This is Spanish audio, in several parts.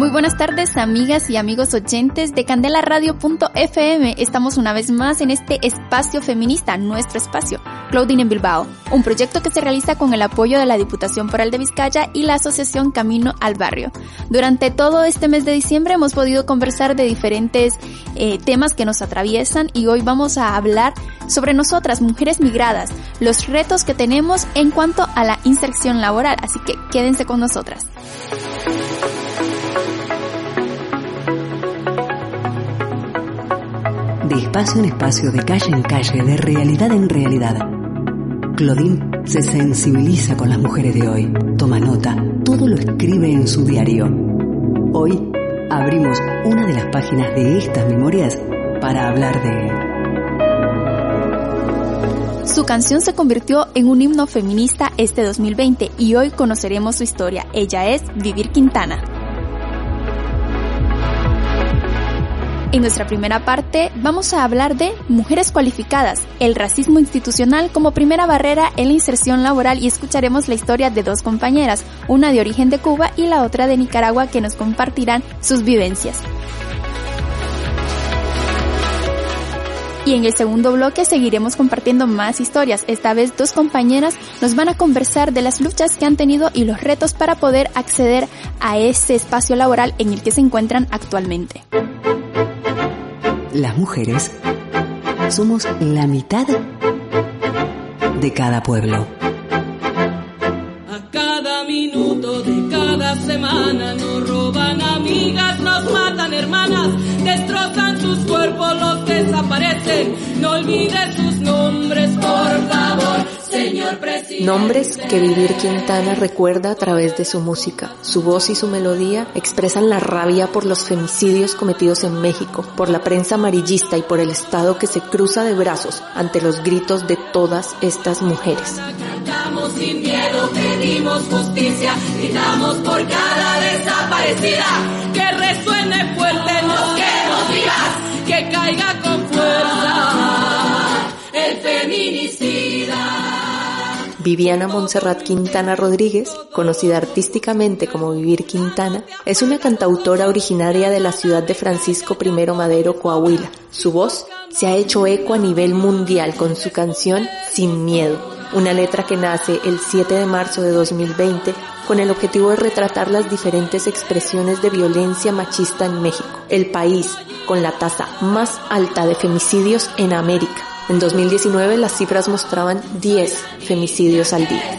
Muy buenas tardes amigas y amigos oyentes de candelaradio.fm. Estamos una vez más en este espacio feminista, nuestro espacio, Claudine en Bilbao, un proyecto que se realiza con el apoyo de la Diputación Foral de Vizcaya y la Asociación Camino al Barrio. Durante todo este mes de diciembre hemos podido conversar de diferentes eh, temas que nos atraviesan y hoy vamos a hablar sobre nosotras, mujeres migradas, los retos que tenemos en cuanto a la inserción laboral, así que quédense con nosotras. De espacio en espacio, de calle en calle, de realidad en realidad. Claudine se sensibiliza con las mujeres de hoy, toma nota, todo lo escribe en su diario. Hoy abrimos una de las páginas de estas memorias para hablar de... Su canción se convirtió en un himno feminista este 2020 y hoy conoceremos su historia. Ella es Vivir Quintana. En nuestra primera parte vamos a hablar de mujeres cualificadas, el racismo institucional como primera barrera en la inserción laboral y escucharemos la historia de dos compañeras, una de origen de Cuba y la otra de Nicaragua que nos compartirán sus vivencias. Y en el segundo bloque seguiremos compartiendo más historias. Esta vez dos compañeras nos van a conversar de las luchas que han tenido y los retos para poder acceder a ese espacio laboral en el que se encuentran actualmente las mujeres somos la mitad de cada pueblo. A cada minuto de cada semana nos roban amigas, nos matan hermanas, destrozan sus cuerpos, los desaparecen. No olvides sus nombres, por favor. Nombres que Vivir Quintana recuerda a través de su música. Su voz y su melodía expresan la rabia por los femicidios cometidos en México, por la prensa amarillista y por el Estado que se cruza de brazos ante los gritos de todas estas mujeres. Cantamos sin miedo, pedimos justicia, gritamos por cada desaparecida, que resuene fuerte, nos queremos vivas, que caiga Viviana Montserrat Quintana Rodríguez, conocida artísticamente como Vivir Quintana, es una cantautora originaria de la ciudad de Francisco I Madero, Coahuila. Su voz se ha hecho eco a nivel mundial con su canción Sin Miedo, una letra que nace el 7 de marzo de 2020 con el objetivo de retratar las diferentes expresiones de violencia machista en México, el país con la tasa más alta de femicidios en América en 2019 las cifras mostraban 10 femicidios al día.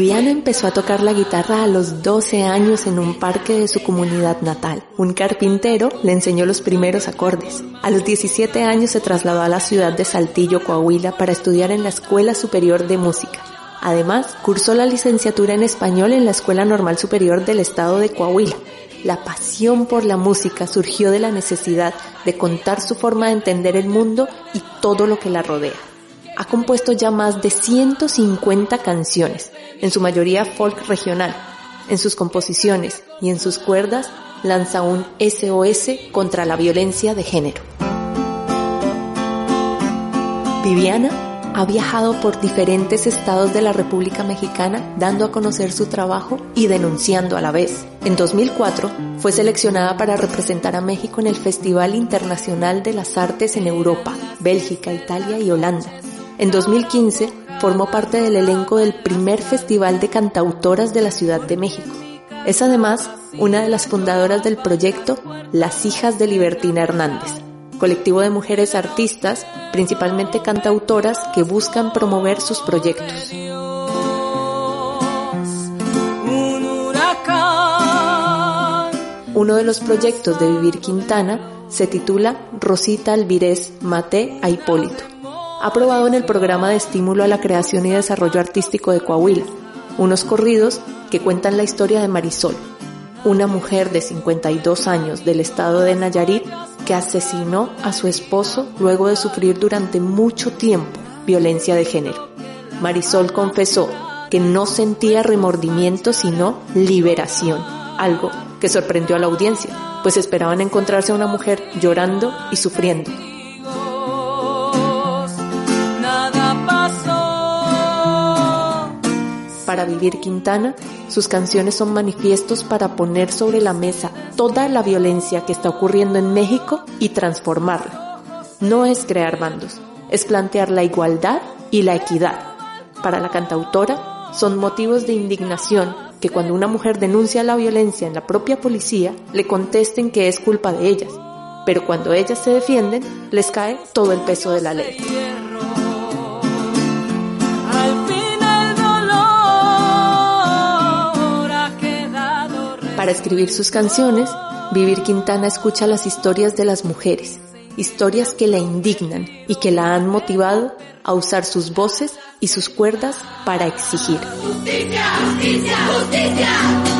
Viviana empezó a tocar la guitarra a los 12 años en un parque de su comunidad natal. Un carpintero le enseñó los primeros acordes. A los 17 años se trasladó a la ciudad de Saltillo, Coahuila, para estudiar en la Escuela Superior de Música. Además, cursó la licenciatura en español en la Escuela Normal Superior del Estado de Coahuila. La pasión por la música surgió de la necesidad de contar su forma de entender el mundo y todo lo que la rodea. Ha compuesto ya más de 150 canciones, en su mayoría folk regional. En sus composiciones y en sus cuerdas lanza un SOS contra la violencia de género. Viviana ha viajado por diferentes estados de la República Mexicana dando a conocer su trabajo y denunciando a la vez. En 2004 fue seleccionada para representar a México en el Festival Internacional de las Artes en Europa, Bélgica, Italia y Holanda. En 2015 formó parte del elenco del primer Festival de Cantautoras de la Ciudad de México. Es además una de las fundadoras del proyecto Las Hijas de Libertina Hernández, colectivo de mujeres artistas, principalmente cantautoras, que buscan promover sus proyectos. Uno de los proyectos de Vivir Quintana se titula Rosita Alvirez Mate a Hipólito, aprobado en el programa de estímulo a la creación y desarrollo artístico de Coahuila, unos corridos que cuentan la historia de Marisol, una mujer de 52 años del estado de Nayarit que asesinó a su esposo luego de sufrir durante mucho tiempo violencia de género. Marisol confesó que no sentía remordimiento sino liberación, algo que sorprendió a la audiencia, pues esperaban encontrarse a una mujer llorando y sufriendo. Para vivir Quintana, sus canciones son manifiestos para poner sobre la mesa toda la violencia que está ocurriendo en México y transformarla. No es crear bandos, es plantear la igualdad y la equidad. Para la cantautora, son motivos de indignación que cuando una mujer denuncia la violencia en la propia policía, le contesten que es culpa de ellas, pero cuando ellas se defienden, les cae todo el peso de la ley. Para escribir sus canciones, Vivir Quintana escucha las historias de las mujeres, historias que la indignan y que la han motivado a usar sus voces y sus cuerdas para exigir. ¡Justicia! ¡Justicia! ¡Justicia!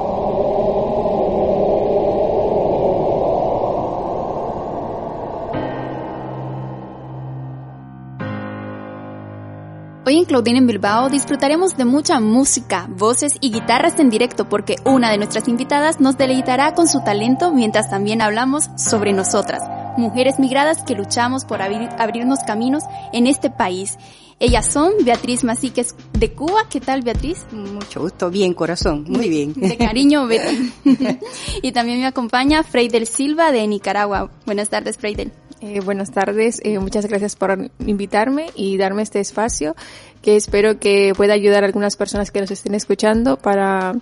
Claudine en Bilbao disfrutaremos de mucha música, voces y guitarras en directo porque una de nuestras invitadas nos deleitará con su talento mientras también hablamos sobre nosotras, mujeres migradas que luchamos por abrirnos caminos en este país. Ellas son Beatriz Masiques de Cuba. ¿Qué tal, Beatriz? Mucho gusto. Bien, corazón. Muy bien. De cariño, Betty. y también me acompaña Freidel Silva de Nicaragua. Buenas tardes, Freidel. Eh, buenas tardes, eh, muchas gracias por invitarme y darme este espacio que espero que pueda ayudar a algunas personas que nos estén escuchando para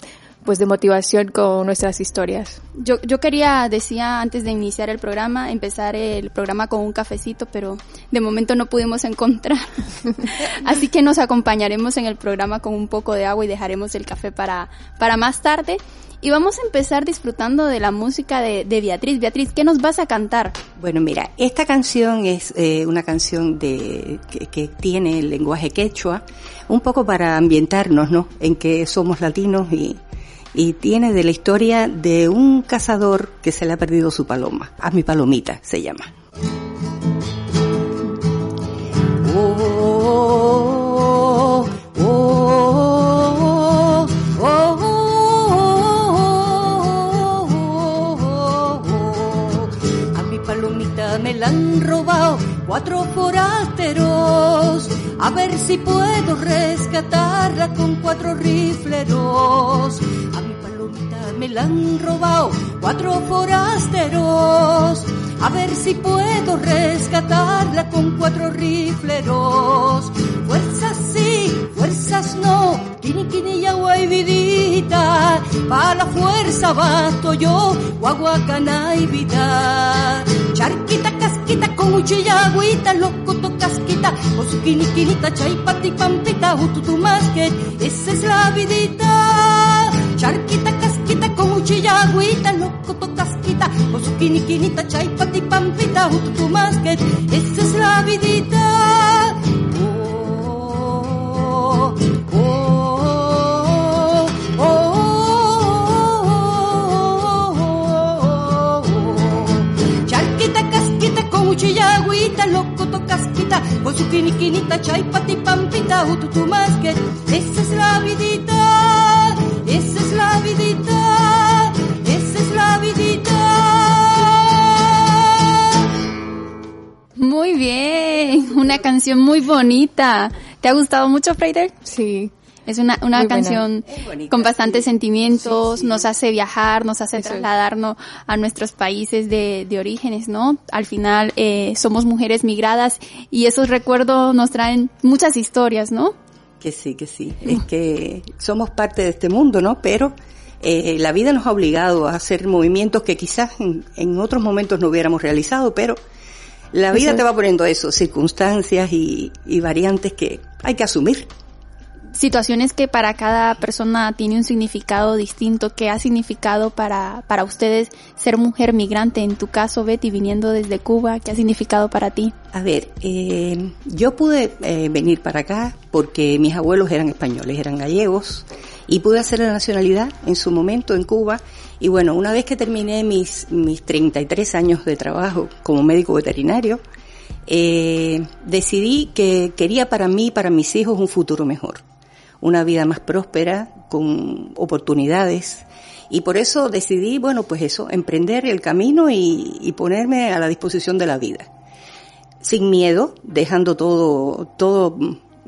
pues de motivación con nuestras historias. Yo, yo quería, decía antes de iniciar el programa, empezar el programa con un cafecito, pero de momento no pudimos encontrar. Así que nos acompañaremos en el programa con un poco de agua y dejaremos el café para, para más tarde. Y vamos a empezar disfrutando de la música de, Beatriz. Beatriz, ¿qué nos vas a cantar? Bueno, mira, esta canción es eh, una canción de, que, tiene el lenguaje quechua, un poco para ambientarnos, ¿no? En que somos latinos y, y tiene de la historia de un cazador que se le ha perdido su paloma. A mi palomita se llama. Oh, me cuatro forasteros. A ver si puedo rescatarla con cuatro rifleros. A mi palomita me la han robado cuatro forasteros. A ver si puedo rescatarla con cuatro rifleros. Fuerzas sí, fuerzas no. Kini kini ya vidita. Pa' la fuerza basto yo, guaguacana y vida. Charquita, casquita, con uchilla, agüita, loco, to casquita, con su quiniquinita, chaipati, pampita, ututu que esa es la vidita. Charquita, casquita, con uchilla, agüita, loco, to casquita, con su quiniquinita, chaipati, pampita, ututu que esa es la vidita. tu casquita, con su quiniquinita, chaipati, pampita, ututu más que. Esa es la vidita, esa es la vidita, esa es la vidita. Muy bien, una canción muy bonita. ¿Te ha gustado mucho, Freider? Sí, es una, una canción con bastantes sentimientos, nos hace viajar, nos hace trasladarnos a nuestros países de, de orígenes, ¿no? Al final eh, somos mujeres migradas y esos recuerdos nos traen muchas historias, ¿no? Que sí, que sí. Es que somos parte de este mundo, ¿no? Pero eh, la vida nos ha obligado a hacer movimientos que quizás en, otros momentos no hubiéramos realizado, pero la vida te va poniendo eso, circunstancias y, y variantes que hay que asumir situaciones que para cada persona tiene un significado distinto. ¿Qué ha significado para, para ustedes ser mujer migrante? En tu caso, Betty, viniendo desde Cuba, ¿qué ha significado para ti? A ver, eh, yo pude eh, venir para acá porque mis abuelos eran españoles, eran gallegos, y pude hacer la nacionalidad en su momento en Cuba. Y bueno, una vez que terminé mis, mis 33 años de trabajo como médico veterinario, eh, decidí que quería para mí y para mis hijos un futuro mejor una vida más próspera, con oportunidades. Y por eso decidí, bueno, pues eso, emprender el camino y, ponerme a la disposición de la vida. Sin miedo, dejando todo, todo,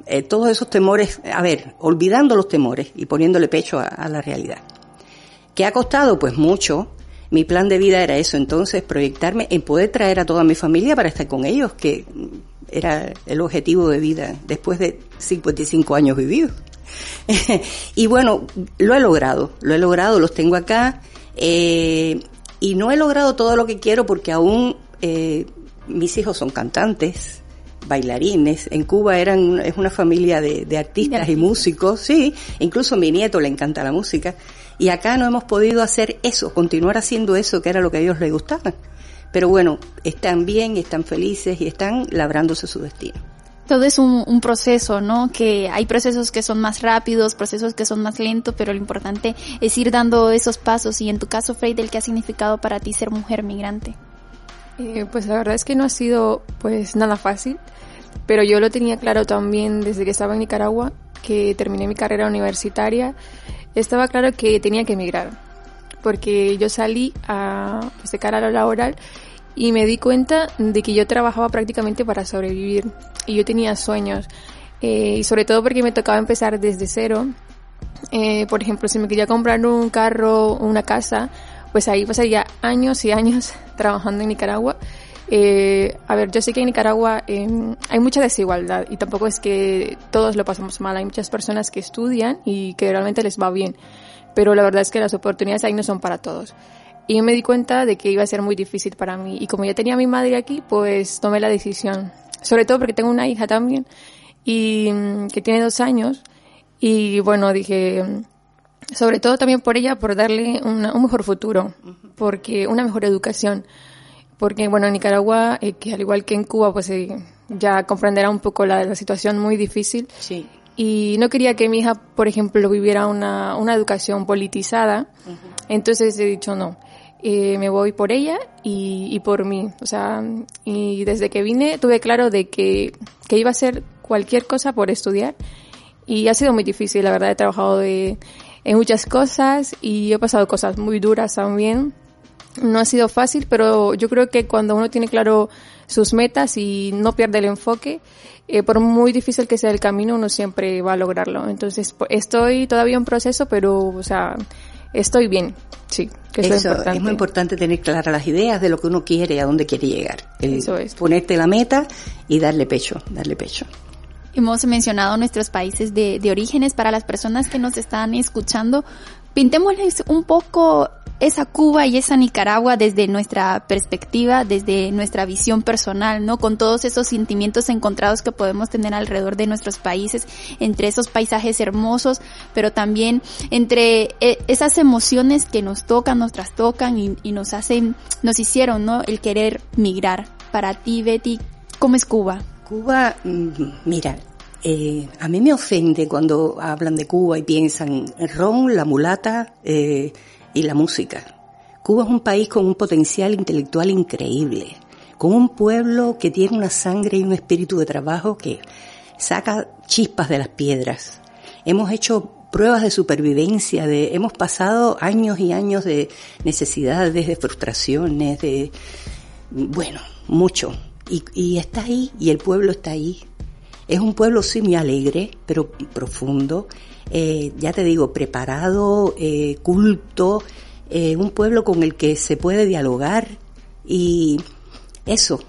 eh, todos esos temores, a ver, olvidando los temores y poniéndole pecho a, a la realidad. ¿Qué ha costado? Pues mucho. Mi plan de vida era eso, entonces, proyectarme en poder traer a toda mi familia para estar con ellos, que era el objetivo de vida después de 55 años vividos. y bueno, lo he logrado, lo he logrado, los tengo acá. Eh, y no he logrado todo lo que quiero porque aún eh, mis hijos son cantantes, bailarines. En Cuba eran es una familia de, artistas y músicos, sí. Incluso a mi nieto le encanta la música. Y acá no hemos podido hacer eso, continuar haciendo eso que era lo que a ellos les gustaba. Pero bueno, están bien, están felices y están labrándose su destino todo es un, proceso, ¿no? Que hay procesos que son más rápidos, procesos que son más lentos, pero lo importante es ir dando esos pasos. Y en tu caso, Freydel, ¿qué ha significado para ti ser mujer migrante? Eh, pues la verdad es que no ha sido pues nada fácil, pero yo lo tenía claro también desde que estaba en Nicaragua, que terminé mi carrera universitaria, estaba claro que tenía que emigrar, porque yo salí a, pues, de cara a laboral y me di cuenta de que yo trabajaba prácticamente para sobrevivir y yo tenía sueños eh, y sobre todo porque me tocaba empezar desde cero. Eh, por ejemplo, si me quería comprar un carro o una casa, pues ahí pasaría años y años trabajando en Nicaragua. Eh, a ver, yo sé que en Nicaragua em, hay mucha desigualdad y tampoco es que todos lo pasamos mal. Hay muchas personas que estudian y que realmente les va bien, pero la verdad es que las oportunidades ahí no son para todos. Y yo me di cuenta de que iba a ser muy difícil para mí. Y como ya tenía a mi madre aquí, pues tomé la decisión. Sobre todo porque tengo una hija también, y mm, que tiene dos años. Y bueno, dije, mm, sobre todo también por ella, por darle un mejor futuro, porque una mejor educación. Porque bueno, en Nicaragua, eh, que al igual que en Cuba, pues eh, ya comprenderá un poco la, situación muy difícil. Sí. Y no quería que mi hija, por ejemplo, viviera una, una educación politizada. Entonces he dicho no eh, me voy por ella y, y, por mí. O sea, y desde que vine tuve claro de que, que iba a hacer cualquier cosa por estudiar y ha sido muy difícil, la verdad he trabajado de, en muchas cosas y he pasado cosas muy duras también. No ha sido fácil, pero yo creo que cuando uno tiene claro sus metas y no pierde el enfoque, eh, por muy difícil que sea el camino, uno siempre va a lograrlo. Entonces, estoy todavía en proceso, pero, o sea, estoy bien, sí. Que es, importante. es muy importante tener claras las ideas de lo que uno quiere y a dónde quiere llegar. Eso es. Ponerte la meta y darle pecho, darle pecho. Hemos mencionado nuestros países de, de orígenes para las personas que nos están escuchando. Pintémosles un poco esa Cuba y esa Nicaragua desde nuestra perspectiva, desde nuestra visión personal, ¿no? Con todos esos sentimientos encontrados que podemos tener alrededor de nuestros países, entre esos paisajes hermosos, pero también entre eh, esas emociones que nos tocan, nos trastocan y, nos hacen, nos hicieron, ¿no? El querer migrar. Para ti, Betty, ¿cómo es Cuba? Cuba, mm, mira, eh, a mí me ofende cuando hablan de Cuba y piensan en ron, la mulata, eh, y la música. Cuba es un país con un potencial intelectual increíble, con un pueblo que tiene una sangre y un espíritu de trabajo que saca chispas de las piedras. Hemos hecho pruebas de supervivencia, de, hemos pasado años y años de necesidades, de frustraciones, de, bueno, mucho. y, está ahí, y el pueblo está ahí. Es un pueblo sí muy alegre, pero profundo, eh, ya te digo, preparado, eh, culto, eh, un pueblo con el que se puede dialogar y eso,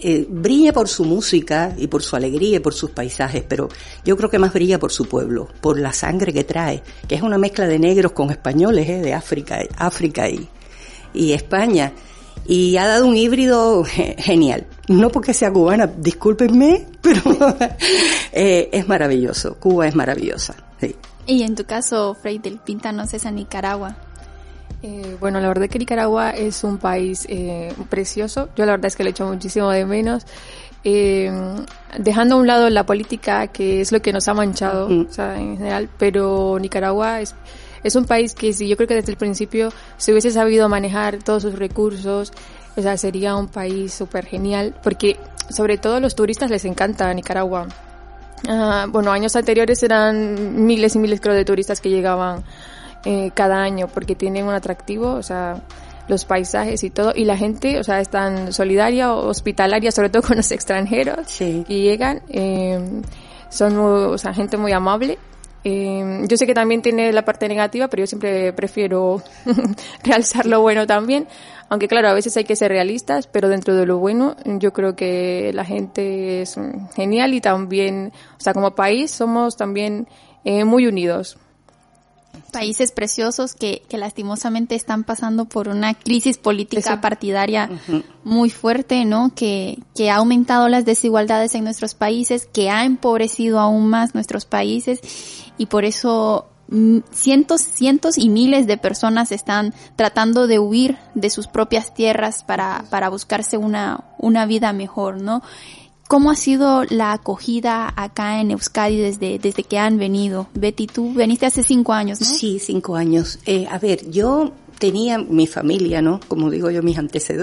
eh, brilla por su música y por su alegría y por sus paisajes, pero yo creo que más brilla por su pueblo, por la sangre que trae, que es una mezcla de negros con españoles, eh, de África, África y, y España. Y ha dado un híbrido genial. No porque sea cubana, discúlpenme, pero eh, es maravilloso. Cuba es maravillosa. Sí. Y en tu caso, Frey del Pintanos es a Nicaragua. Eh, bueno, la verdad es que Nicaragua es un país eh, precioso. Yo la verdad es que le echo muchísimo de menos. Eh, dejando a un lado la política, que es lo que nos ha manchado, o sea, en general, pero Nicaragua es, es un país que si yo creo que desde el principio se hubiese sabido manejar todos sus recursos, o sea, sería un país súper genial, porque sobre todo a los turistas les encanta Nicaragua. Ah, bueno, años anteriores eran miles y miles creo de turistas que llegaban eh, cada año porque tienen un atractivo, o sea, los paisajes y todo, y la gente, o sea, es tan solidaria, hospitalaria, sobre todo con los extranjeros que llegan, eh, son, o sea, gente muy amable. Eh, yo sé que también tiene la parte negativa, pero yo siempre prefiero realzar lo bueno también. Aunque claro, a veces hay que ser realistas, pero dentro de lo bueno, yo creo que la gente es genial y también, o sea, como país somos también muy unidos países preciosos que, que, lastimosamente están pasando por una crisis política partidaria muy fuerte, ¿no? Que, que ha aumentado las desigualdades en nuestros países, que ha empobrecido aún más nuestros países y por eso mm, cientos, cientos y miles de personas están tratando de huir de sus propias tierras para, para buscarse una, una vida mejor, ¿no? ¿Cómo ha sido la acogida acá en Euskadi desde, desde que han venido? Betty, tú veniste hace cinco años, ¿no? Sí, cinco años. Eh, a ver, yo tenía mi familia, ¿no? Como digo yo, mis,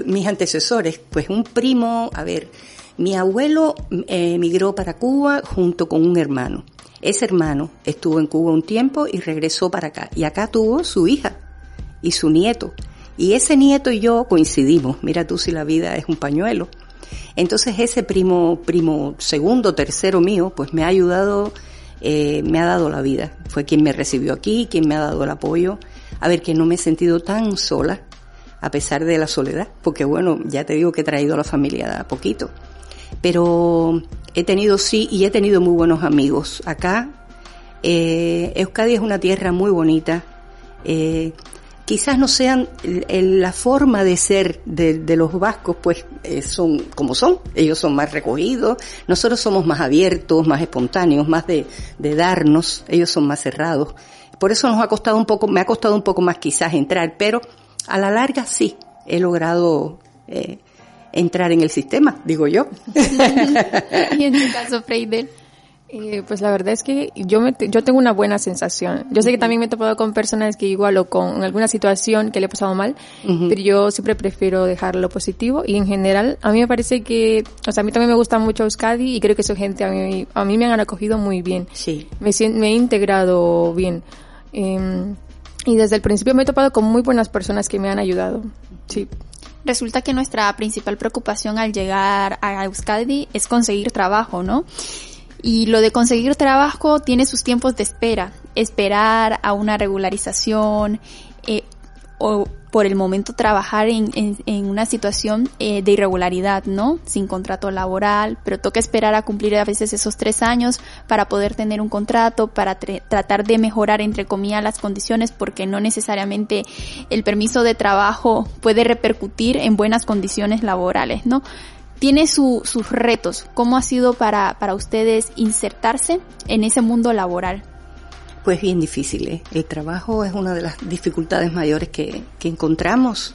mis antecesores, pues un primo, a ver, mi abuelo eh, emigró para Cuba junto con un hermano. Ese hermano estuvo en Cuba un tiempo y regresó para acá. Y acá tuvo su hija y su nieto. Y ese nieto y yo coincidimos. Mira tú si la vida es un pañuelo. Entonces ese primo, primo segundo, tercero mío, pues me ha ayudado, eh, me ha dado la vida. Fue quien me recibió aquí, quien me ha dado el apoyo. A ver, que no me he sentido tan sola, a pesar de la soledad, porque bueno, ya te digo que he traído a la familia a poquito. Pero he tenido sí, y he tenido muy buenos amigos. Acá, eh, Euskadi es una tierra muy bonita. Eh, quizás no sean la forma de ser de, los vascos, pues eh, son como son, ellos son más recogidos, nosotros somos más abiertos, más espontáneos, más de, darnos, ellos son más cerrados. Por eso nos ha costado un poco, me ha costado un poco más quizás entrar, pero a la larga sí, he logrado eh, entrar en el sistema, digo yo. y en tu caso, Freidel. Eh, pues la verdad es que yo me, yo tengo una buena sensación. Yo sé que también me he topado con personas que igual o con alguna situación que le ha pasado mal, pero yo siempre prefiero dejar lo positivo y en general a mí me parece que, o sea, a mí también me gusta mucho Euskadi y creo que su gente a mí, a mí me han acogido muy bien. Sí. Me, me he integrado bien. Em, y desde el principio me he topado con muy buenas personas que me han ayudado. Sí. Resulta que nuestra principal preocupación al llegar a Euskadi es conseguir trabajo, ¿no? Y lo de conseguir trabajo tiene sus tiempos de espera. Esperar a una regularización eh, o por el momento trabajar en, en, una situación eh, de irregularidad, ¿no? Sin contrato laboral, pero toca esperar a cumplir a veces esos tres años para poder tener un contrato, para tratar de mejorar, entre comillas, las condiciones, porque no necesariamente el permiso de trabajo puede repercutir en buenas condiciones laborales, ¿no? Tiene sus retos. ¿Cómo ha sido para, para ustedes insertarse en ese mundo laboral? Pues bien difícil. ¿eh? El trabajo es una de las dificultades mayores que, que encontramos.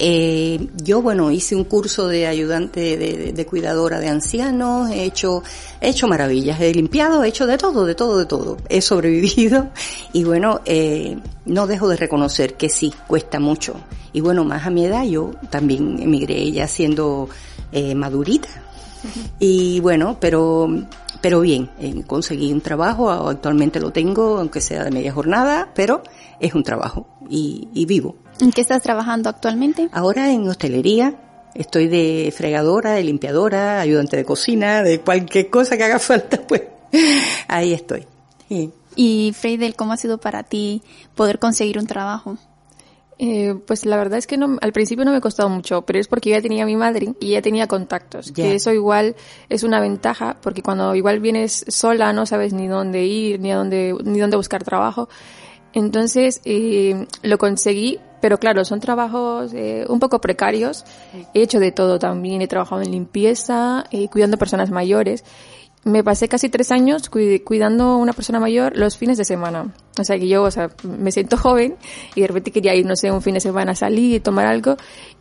Eh, yo, bueno, hice un curso de ayudante de, de, cuidadora de ancianos, he hecho, he hecho maravillas, he limpiado, he hecho de todo, de todo, de todo. He sobrevivido y bueno, eh, no dejo de reconocer que sí, cuesta mucho. Y bueno, más a mi edad yo también emigré ya siendo eh, madurita. Y bueno, pero, pero bien, eh, conseguí un trabajo, actualmente lo tengo, aunque sea de media jornada, pero es un trabajo y, y vivo. ¿En qué estás trabajando actualmente? Ahora en hostelería, Estoy de fregadora, de limpiadora, ayudante de cocina, de cualquier cosa que haga falta, pues ahí estoy. Y Freidel, ¿cómo ha sido para ti poder conseguir un trabajo? Eh, pues la verdad es que no, al principio no me ha costado mucho, pero es porque ya tenía mi madre y ya tenía contactos. Que eso igual es una ventaja, porque cuando igual vienes sola no sabes ni dónde ir, ni a dónde, ni dónde buscar trabajo. Entonces eh, lo conseguí, pero claro, son trabajos eh, un poco precarios. He hecho de todo también. He trabajado en limpieza, eh, cuidando personas mayores. Me pasé casi tres años cuidando a una persona mayor los fines de semana. O sea que yo, o sea, me siento joven y de repente quería ir, no sé, un fin de semana a salir y tomar algo.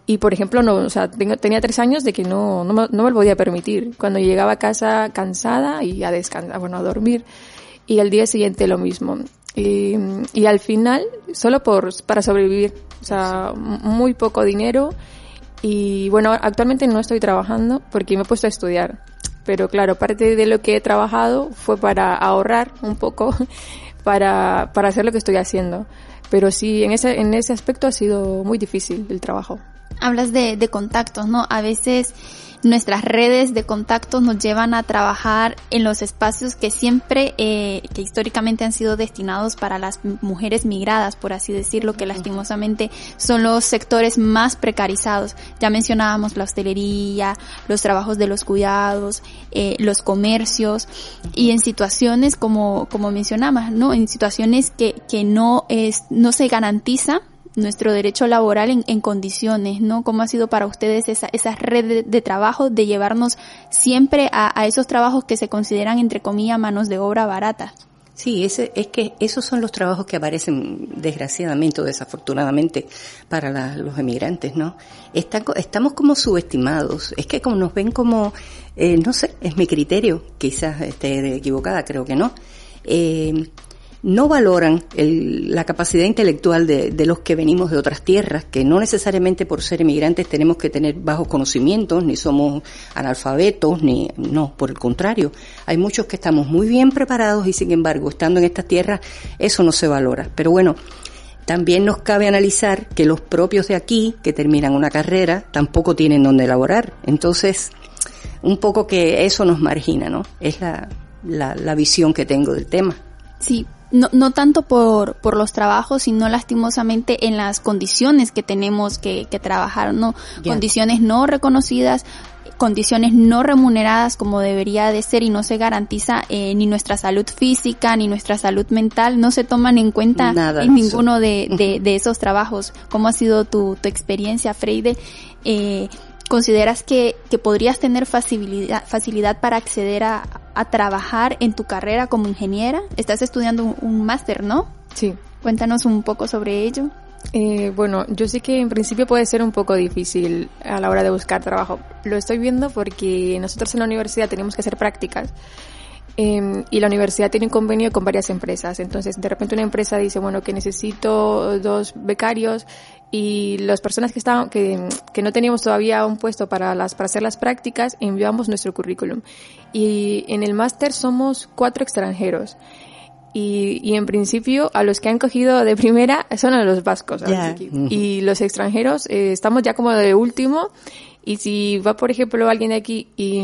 Y por ejemplo, no, o sea, tenía tres años de que no, no, me, no me lo podía permitir. Cuando llegaba a casa cansada y a descansar, bueno, a dormir. Y al día siguiente lo mismo. Y, y al final, solo por, para sobrevivir. O sea, muy poco dinero. Y bueno, actualmente no estoy trabajando porque me he puesto a estudiar. Pero claro, parte de lo que he trabajado fue para ahorrar un poco para, para hacer lo que estoy haciendo. Pero sí, en ese, en ese aspecto ha sido muy difícil el trabajo. Hablas de, de contactos, ¿no? A veces nuestras redes de contactos nos llevan a trabajar en los espacios que siempre, eh, que históricamente han sido destinados para las mujeres migradas, por así decirlo, que lastimosamente son los sectores más precarizados. Ya mencionábamos la hostelería, los trabajos de los cuidados, eh, los comercios y en situaciones como, como mencionabas, ¿no? En situaciones que, que no es, no se garantiza nuestro derecho laboral en, en, condiciones, ¿no? ¿Cómo ha sido para ustedes esa, esa red de, trabajo de llevarnos siempre a, esos trabajos que se consideran, entre comillas, manos de obra barata? Sí, ese, es que esos son los trabajos que aparecen desgraciadamente o desafortunadamente para los emigrantes, ¿no? Está, estamos como subestimados, es que como nos ven como, eh, no sé, es mi criterio, quizás esté equivocada, creo que no. Eh, no valoran el, la capacidad intelectual de, los que venimos de otras tierras, que no necesariamente por ser emigrantes tenemos que tener bajos conocimientos, ni somos analfabetos, ni no, por el contrario, hay muchos que estamos muy bien preparados y sin embargo, estando en estas tierras, eso no se valora. Pero bueno, también nos cabe analizar que los propios de aquí, que terminan una carrera, tampoco tienen donde elaborar. Entonces, un poco que eso nos margina, ¿no? Es la, la, la visión que tengo del tema. Sí, no, no tanto por, por los trabajos, sino lastimosamente en las condiciones que tenemos que, que trabajar, ¿no? Yeah. Condiciones no reconocidas, condiciones no remuneradas como debería de ser y no se garantiza eh, ni nuestra salud física ni nuestra salud mental, no se toman en cuenta Nada, en ninguno de, de, de, esos trabajos. ¿Cómo ha sido tu, tu experiencia, Freide? Eh, ¿Consideras que, que podrías tener facilidad, facilidad para acceder a, a, trabajar en tu carrera como ingeniera? Estás estudiando un, un máster, ¿no? Sí. Cuéntanos un poco sobre ello. Eh, bueno, yo sé que en principio puede ser un poco difícil a la hora de buscar trabajo. Lo estoy viendo porque nosotros en la universidad tenemos que hacer prácticas eh, y la universidad tiene un convenio con varias empresas. Entonces, de repente una empresa dice, bueno, que necesito dos becarios y las personas que estaban, que, que no teníamos todavía un puesto para las, para hacer las prácticas, enviamos nuestro currículum. Y en el máster somos cuatro extranjeros. Y, y, en principio a los que han cogido de primera son a los vascos. Yeah. Y los extranjeros eh, estamos ya como de último. Y si va, por ejemplo, alguien de aquí y,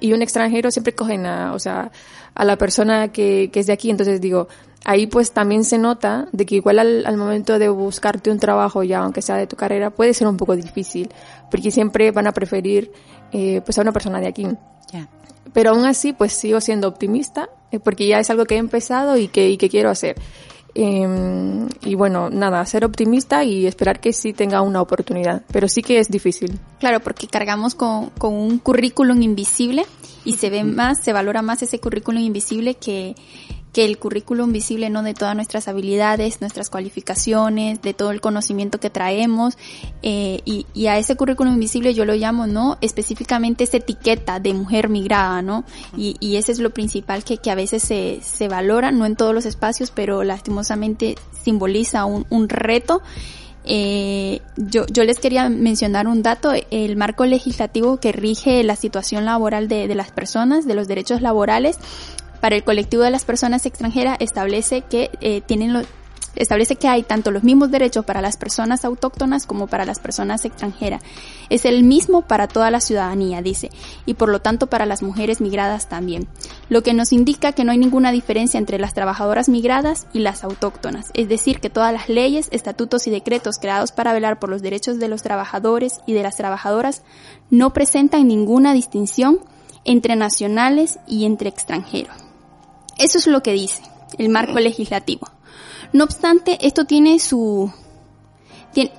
y un extranjero, siempre cogen a, o sea, a la persona que, que es de aquí. Entonces digo, ahí pues también se nota de que igual al, al, momento de buscarte un trabajo ya, aunque sea de tu carrera, puede ser un poco difícil, porque siempre van a preferir eh, pues a una persona de aquí. Yeah. Pero aún así pues sigo siendo optimista, eh, porque ya es algo que he empezado y que, y que quiero hacer. Eh, y bueno, nada, ser optimista y esperar que sí tenga una oportunidad, pero sí que es difícil. Claro, porque cargamos con, con un currículum invisible y se ve más, se valora más ese currículum invisible que, que el currículum visible no de todas nuestras habilidades, nuestras cualificaciones, de todo el conocimiento que traemos eh, y, y, a ese currículum invisible yo lo llamo no específicamente esa etiqueta de mujer migrada, ¿no? Y, y ese es lo principal que, que a veces se, se valora, no en todos los espacios, pero lastimosamente simboliza un, un reto. Eh, yo, yo les quería mencionar un dato, el marco legislativo que rige la situación laboral de, de las personas, de los derechos laborales, para el colectivo de las personas extranjeras establece que eh, tienen lo, establece que hay tanto los mismos derechos para las personas autóctonas como para las personas extranjeras. Es el mismo para toda la ciudadanía, dice, y por lo tanto para las mujeres migradas también. Lo que nos indica que no hay ninguna diferencia entre las trabajadoras migradas y las autóctonas, es decir, que todas las leyes, estatutos y decretos creados para velar por los derechos de los trabajadores y de las trabajadoras no presentan ninguna distinción entre nacionales y entre extranjeros. Eso es lo que dice el marco legislativo. No obstante, esto tiene su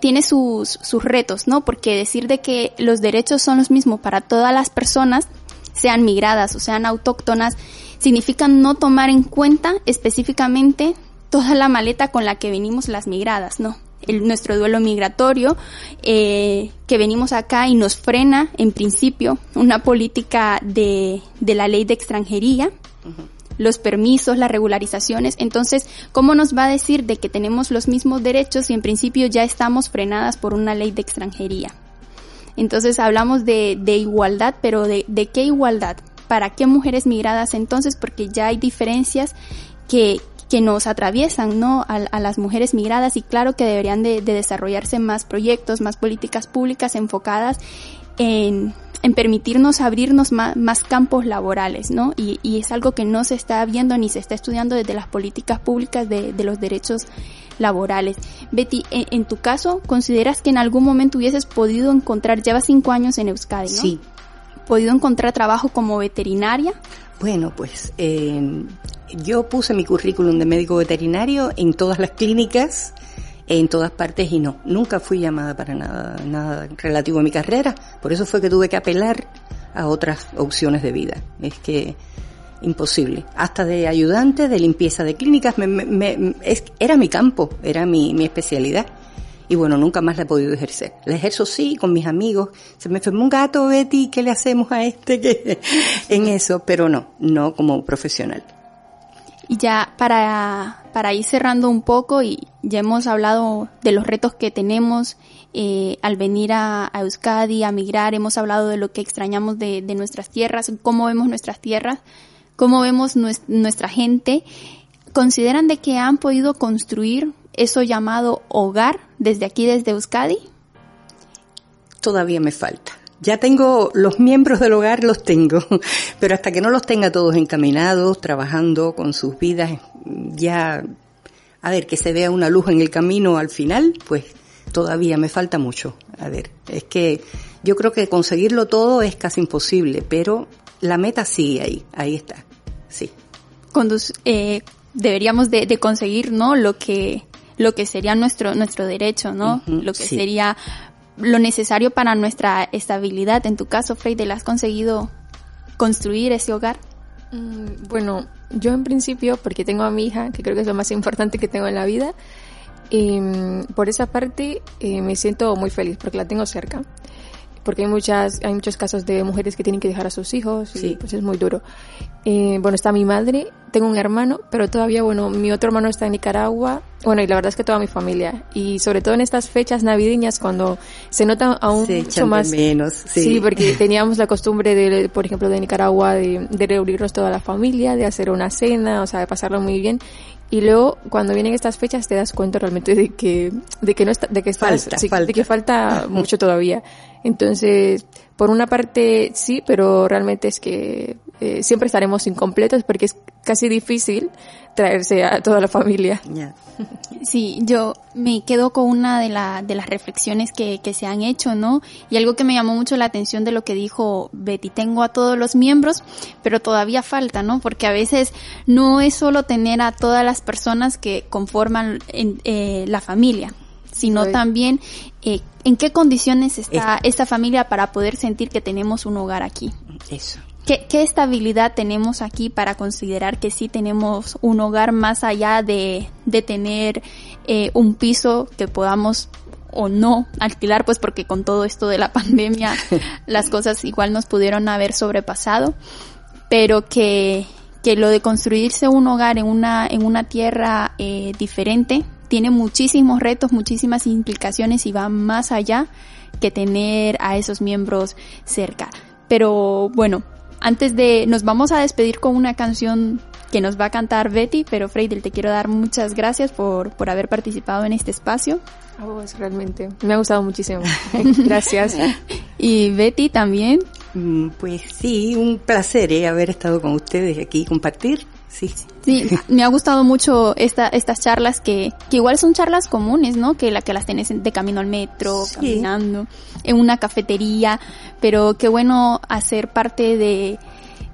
tiene sus, sus retos, ¿no? Porque decir de que los derechos son los mismos para todas las personas, sean migradas o sean autóctonas, significa no tomar en cuenta específicamente toda la maleta con la que venimos las migradas, ¿no? El, nuestro duelo migratorio, eh, que venimos acá y nos frena, en principio, una política de, de la ley de extranjería, los permisos, las regularizaciones. Entonces, ¿cómo nos va a decir de que tenemos los mismos derechos si en principio ya estamos frenadas por una ley de extranjería? Entonces hablamos de, de igualdad, pero de, de qué igualdad? ¿Para qué mujeres migradas entonces? Porque ya hay diferencias que, que nos atraviesan, ¿no? A, a, las mujeres migradas y claro que deberían de, de desarrollarse más proyectos, más políticas públicas enfocadas en, en permitirnos abrirnos más, más campos laborales, ¿no? Y, y, es algo que no se está viendo ni se está estudiando desde las políticas públicas de, de los derechos laborales. Betty, en, en, tu caso, ¿consideras que en algún momento hubieses podido encontrar, llevas cinco años en Euskadi, ¿no? Sí. ¿Podido encontrar trabajo como veterinaria? Bueno, pues eh, yo puse mi currículum de médico veterinario en todas las clínicas en todas partes y no, nunca fui llamada para nada, nada relativo a mi carrera. Por eso fue que tuve que apelar a otras opciones de vida. Es que imposible. Hasta de ayudante, de limpieza de clínicas, me, me, me, es, era mi campo, era mi, mi especialidad. Y bueno, nunca más la he podido ejercer. La ejerzo sí con mis amigos. Se me enfermó un gato, Betty, ¿qué le hacemos a este? en eso, pero no, no como profesional. Y ya para, para ir cerrando un poco, y ya hemos hablado de los retos que tenemos eh, al venir a, a, Euskadi, a migrar, hemos hablado de lo que extrañamos de, de nuestras tierras, cómo vemos nuestras tierras, cómo vemos nuestra gente. ¿Consideran de que han podido construir eso llamado hogar desde aquí, desde Euskadi? Todavía me falta. Ya tengo los miembros del hogar, los tengo, pero hasta que no los tenga todos encaminados, trabajando con sus vidas, ya, a ver, que se vea una luz en el camino al final, pues todavía me falta mucho. A ver, es que yo creo que conseguirlo todo es casi imposible, pero la meta sigue ahí, ahí está, sí. Cuando, eh, deberíamos de, de, conseguir, ¿no? Lo que, lo que sería nuestro, nuestro derecho, ¿no? Uh -huh, lo que sí. sería lo necesario para nuestra estabilidad. En tu caso, Freide, ¿has conseguido construir ese hogar? Mm, bueno, yo en principio, porque tengo a mi hija, que creo que es lo más importante que tengo en la vida, eh, por esa parte eh, me siento muy feliz porque la tengo cerca. Porque hay muchas, hay muchos casos de mujeres que tienen que dejar a sus hijos y sí. pues es muy duro. Eh, bueno, está mi madre, tengo un hermano, pero todavía, bueno, mi otro hermano está en Nicaragua, bueno, y la verdad es que toda mi familia. Y sobre todo en estas fechas navideñas cuando se nota aún se mucho más. menos, sí. sí. porque teníamos la costumbre de, por ejemplo, de Nicaragua, de, de reunirnos toda la familia, de hacer una cena, o sea, de pasarlo muy bien. Y luego, cuando vienen estas fechas, te das cuenta realmente de que, de que no está, de que estás, falta, sí, falta. de que falta mucho todavía. Entonces, por una parte sí, pero realmente es que eh, siempre estaremos incompletos porque es casi difícil traerse a toda la familia. Yeah. Sí, yo me quedo con una de, la, de las reflexiones que, que se han hecho, ¿no? Y algo que me llamó mucho la atención de lo que dijo Betty, tengo a todos los miembros, pero todavía falta, ¿no? Porque a veces no es solo tener a todas las personas que conforman en, eh, la familia, sino sí. también eh, en qué condiciones está es... esa familia para poder sentir que tenemos un hogar aquí. Eso. ¿Qué, ¿Qué, estabilidad tenemos aquí para considerar que sí tenemos un hogar más allá de, de tener eh, un piso que podamos o no alquilar, pues porque con todo esto de la pandemia las cosas igual nos pudieron haber sobrepasado, pero que, que lo de construirse un hogar en una, en una tierra eh, diferente tiene muchísimos retos, muchísimas implicaciones y va más allá que tener a esos miembros cerca. Pero bueno, antes de nos vamos a despedir con una canción que nos va a cantar Betty, pero Freidel, te quiero dar muchas gracias por, por haber participado en este espacio. A vos, realmente. Me ha gustado muchísimo. gracias. y Betty también. Mm, pues sí, un placer ¿eh? haber estado con ustedes aquí, compartir. Sí. Sí, me ha gustado mucho esta, estas charlas que, que igual son charlas comunes, ¿no? Que la que las tenés de camino al metro, caminando, en una cafetería, pero qué bueno hacer parte de,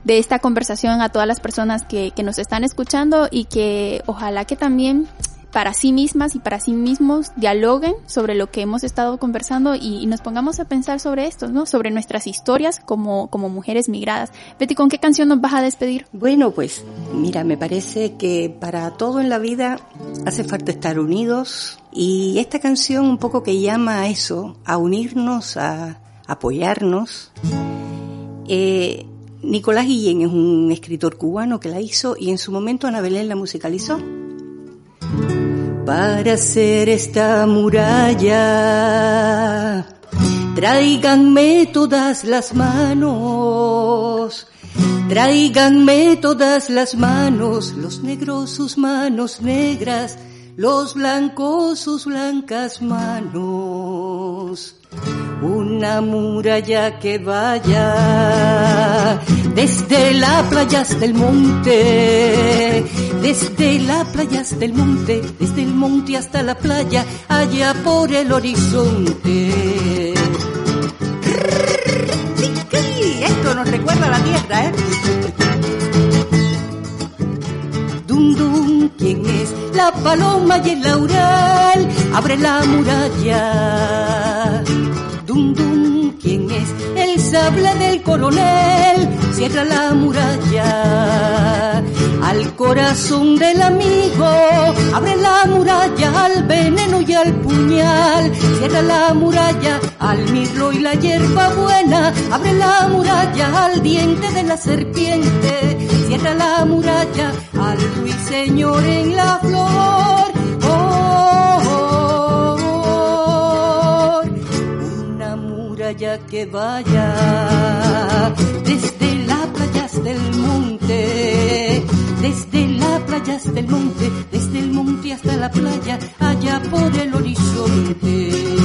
de esta conversación a todas las personas que, que nos están escuchando y que ojalá que también para sí mismas y para sí mismos dialoguen sobre lo que hemos estado conversando y, nos pongamos a pensar sobre esto, ¿no? Sobre nuestras historias como, como mujeres migradas. Betty, ¿con qué canción nos vas a despedir? Bueno, pues mira, me parece que para todo en la vida hace falta estar unidos y esta canción un poco que llama a eso, a unirnos, a apoyarnos. Eh, Nicolás Guillén es un escritor cubano que la hizo y en su momento Ana Belén la musicalizó para hacer esta muralla. Tráiganme todas las manos, tráiganme todas las manos, los negros sus manos negras, los blancos sus blancas manos una muralla que vaya desde las playas del monte, desde las playas del monte, desde el monte hasta la playa, allá por el horizonte. Esto nos recuerda a la tierra, ¿eh? Dum dum, ¿quién es? La paloma y el laurel, abre la muralla Dum dum, ¿quién es? El sable del coronel, cierra la muralla. Al corazón del amigo, abre la muralla al veneno y al puñal. Cierra la muralla al mirlo y la hierba buena, abre la muralla al diente de la serpiente. Cierra la muralla al ruiseñor en la flor. Que vaya desde las playas del monte, desde las playas del monte, desde el monte hasta la playa, allá por el horizonte.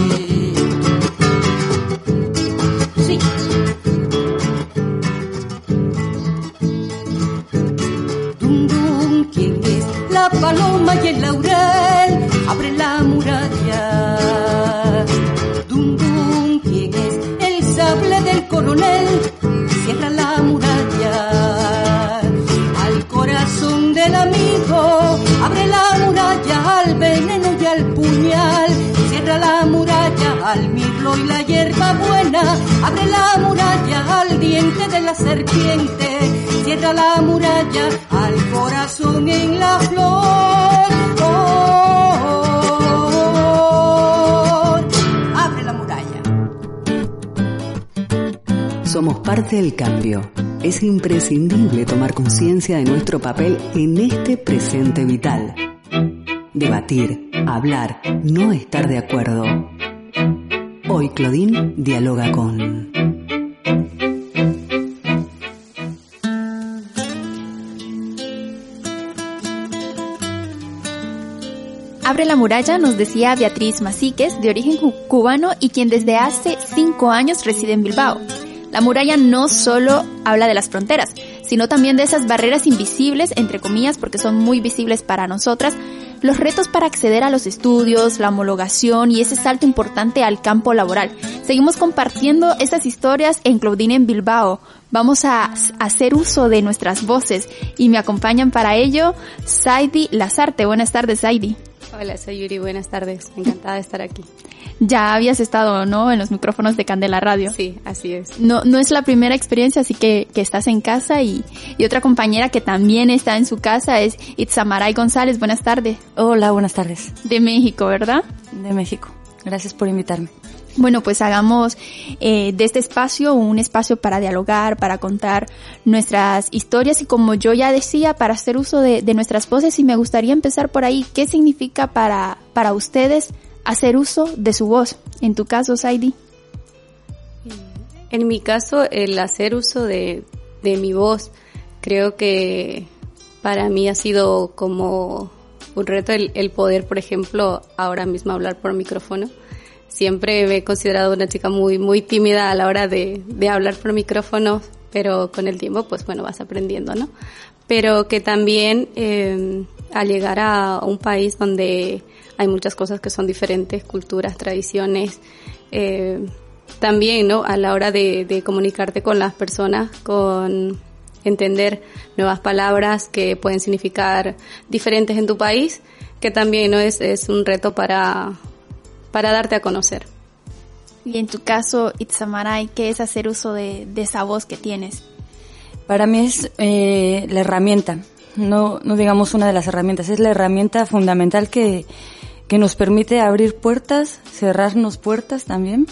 Abre la muralla al diente de la serpiente. Cierra la muralla al corazón en la flor. Somos parte del cambio. Es imprescindible tomar conciencia de nuestro papel en este presente vital. Debatir, hablar, no estar de acuerdo. Hoy Claudine dialoga con... Abre la muralla, nos decía Beatriz Masiques, de origen cubano y quien desde hace cinco años reside en Bilbao. La muralla no solo habla de las fronteras, sino también de esas barreras invisibles, entre comillas, porque son muy visibles para nosotras, los retos para acceder a los estudios, la homologación y ese salto importante al campo laboral. Seguimos compartiendo esas historias en Claudine en Bilbao. Vamos a hacer uso de nuestras voces y me acompañan para ello Saidi Lazarte. Buenas tardes, Saidi. Hola, soy Yuri, buenas tardes. Encantada de estar aquí. Ya habías estado, ¿no? En los micrófonos de Candela Radio. Sí, así es. No, no es la primera experiencia, así que, que estás en casa y, y otra compañera que también está en su casa es Itzamaray González. Buenas tardes. Hola, buenas tardes. De México, ¿verdad? De México. Gracias por invitarme. Bueno, pues hagamos eh, de este espacio un espacio para dialogar, para contar nuestras historias y como yo ya decía, para hacer uso de, nuestras voces y me gustaría empezar por ahí. ¿Qué significa para, para ustedes hacer uso de su voz? En tu caso, Saidi. En mi caso, el hacer uso de, de mi voz, creo que para mí ha sido como un reto el, el, poder, por ejemplo, ahora mismo hablar por micrófono. Siempre me he considerado una chica muy, muy tímida a la hora de, de hablar por micrófono, pero con el tiempo, pues bueno, vas aprendiendo, ¿no? Pero que también eh, al llegar a un país donde hay muchas cosas que son diferentes, culturas, tradiciones, eh, también, ¿no? A la hora de, de comunicarte con las personas, con entender nuevas palabras que pueden significar diferentes en tu país, que también ¿no? es, es un reto para, para darte a conocer. Y en tu caso, Itzamaray, ¿qué es hacer uso de, de esa voz que tienes? Para mí es eh, la herramienta, no, no digamos una de las herramientas, es la herramienta fundamental que, que nos permite abrir puertas, cerrarnos puertas también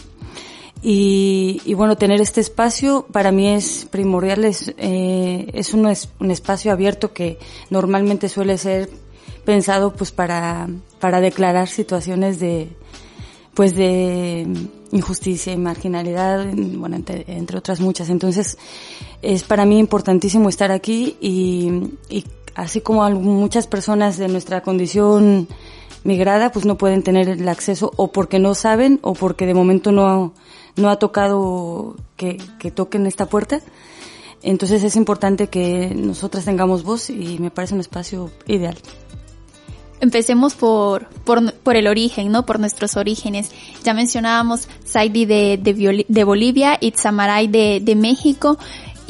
y, y, bueno, tener este espacio para mí es primordial, es, eh, es, un, es un espacio abierto que normalmente suele ser pensado pues para, para declarar situaciones de, pues de injusticia y marginalidad, bueno, entre, entre otras muchas. Entonces, es para mí importantísimo estar aquí y, y así como muchas personas de nuestra condición migrada, pues no pueden tener el acceso o porque no saben o porque de momento no, no ha tocado que, que toquen esta puerta. Entonces es importante que nosotras tengamos voz y me parece un espacio ideal. Empecemos por, por, por, el origen, ¿no? Por nuestros orígenes. Ya mencionábamos Saidi de, de, Bolivia y Tzamaray de, de México.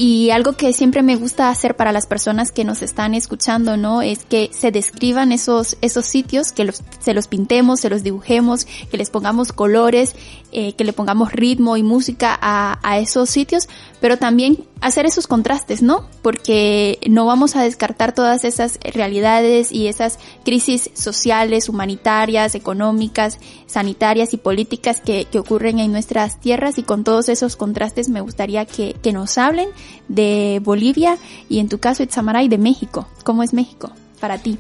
Y algo que siempre me gusta hacer para las personas que nos están escuchando, ¿no? Es que se describan esos, esos sitios, que los, se los pintemos, se los dibujemos, que les pongamos colores, eh, que le pongamos ritmo y música a, a esos sitios, pero también hacer esos contrastes, ¿no? Porque no vamos a descartar todas esas realidades y esas crisis sociales, humanitarias, económicas, sanitarias y políticas que, que ocurren en nuestras tierras y con todos esos contrastes me gustaría que, que nos hablen de Bolivia y en tu caso Itzamaray de México. ¿Cómo es México para ti?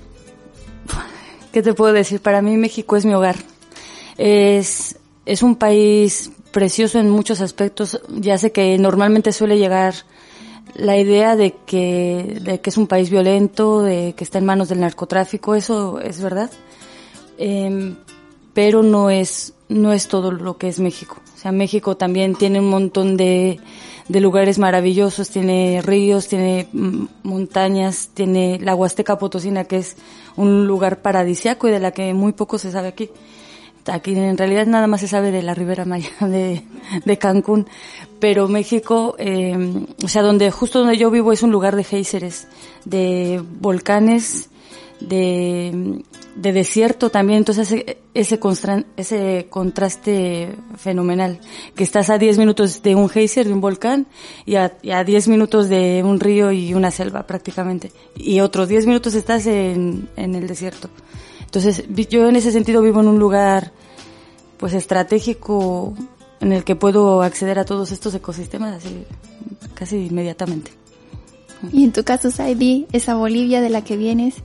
¿Qué te puedo decir? Para mí México es mi hogar. Es, es un país precioso en muchos aspectos. Ya sé que normalmente suele llegar la idea de que, de que es un país violento, de que está en manos del narcotráfico, eso es verdad. Eh, pero no es, no es todo lo que es México. O sea, México también tiene un montón de, de lugares maravillosos, tiene ríos, tiene montañas, tiene la Huasteca Potosina, que es un lugar paradisiaco y de la que muy poco se sabe aquí. Aquí en realidad nada más se sabe de la Ribera Maya de, de Cancún, pero México, eh, o sea, donde justo donde yo vivo es un lugar de géiseres, de volcanes, de, de desierto también, entonces ese, ese, ese contraste fenomenal, que estás a 10 minutos de un geyser, de un volcán, y a, y a 10 minutos de un río y una selva prácticamente, y otros 10 minutos estás en, en el desierto. Entonces, yo en ese sentido vivo en un lugar, pues estratégico, en el que puedo acceder a todos estos ecosistemas así, casi inmediatamente. Y en tu caso, Saidi, esa Bolivia de la que vienes.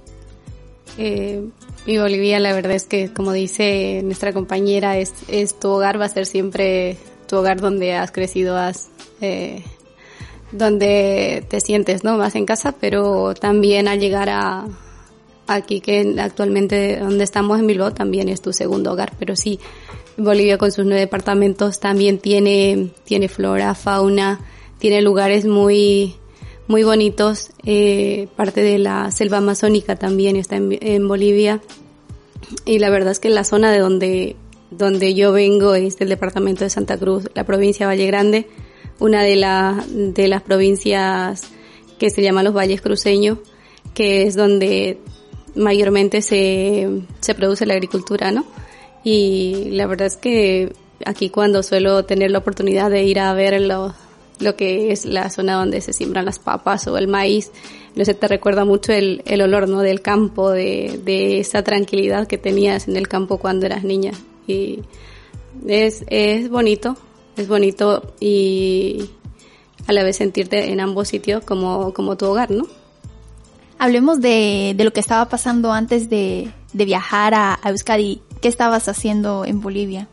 Eh, mi Bolivia, la verdad es que, como dice nuestra compañera, es, es tu hogar, va a ser siempre tu hogar donde has crecido, has, eh, donde te sientes, ¿no? Más en casa, pero también al llegar a, aquí que actualmente donde estamos en Bilbao también es tu segundo hogar, pero sí, Bolivia con sus nueve departamentos también tiene, tiene flora, fauna, tiene lugares muy, muy bonitos, eh, parte de la selva amazónica también está en, Bolivia y la verdad es que la zona de donde, donde yo vengo es del departamento de Santa Cruz, la provincia Valle Grande, una de, la, de las provincias que se llama los Valles Cruceños, que es donde mayormente se, se produce la agricultura, ¿no? Y la verdad es que aquí cuando suelo tener la oportunidad de ir a ver lo, lo que es la zona donde se siembran las papas o el maíz, no sé, te recuerda mucho el, el olor, ¿no? Del campo, de, de esa tranquilidad que tenías en el campo cuando eras niña. Y es, es bonito, es bonito y a la vez sentirte en ambos sitios como, como tu hogar, ¿no? Hablemos de, de lo que estaba pasando antes de, de viajar a, a, Euskadi. ¿Qué estabas haciendo en Bolivia?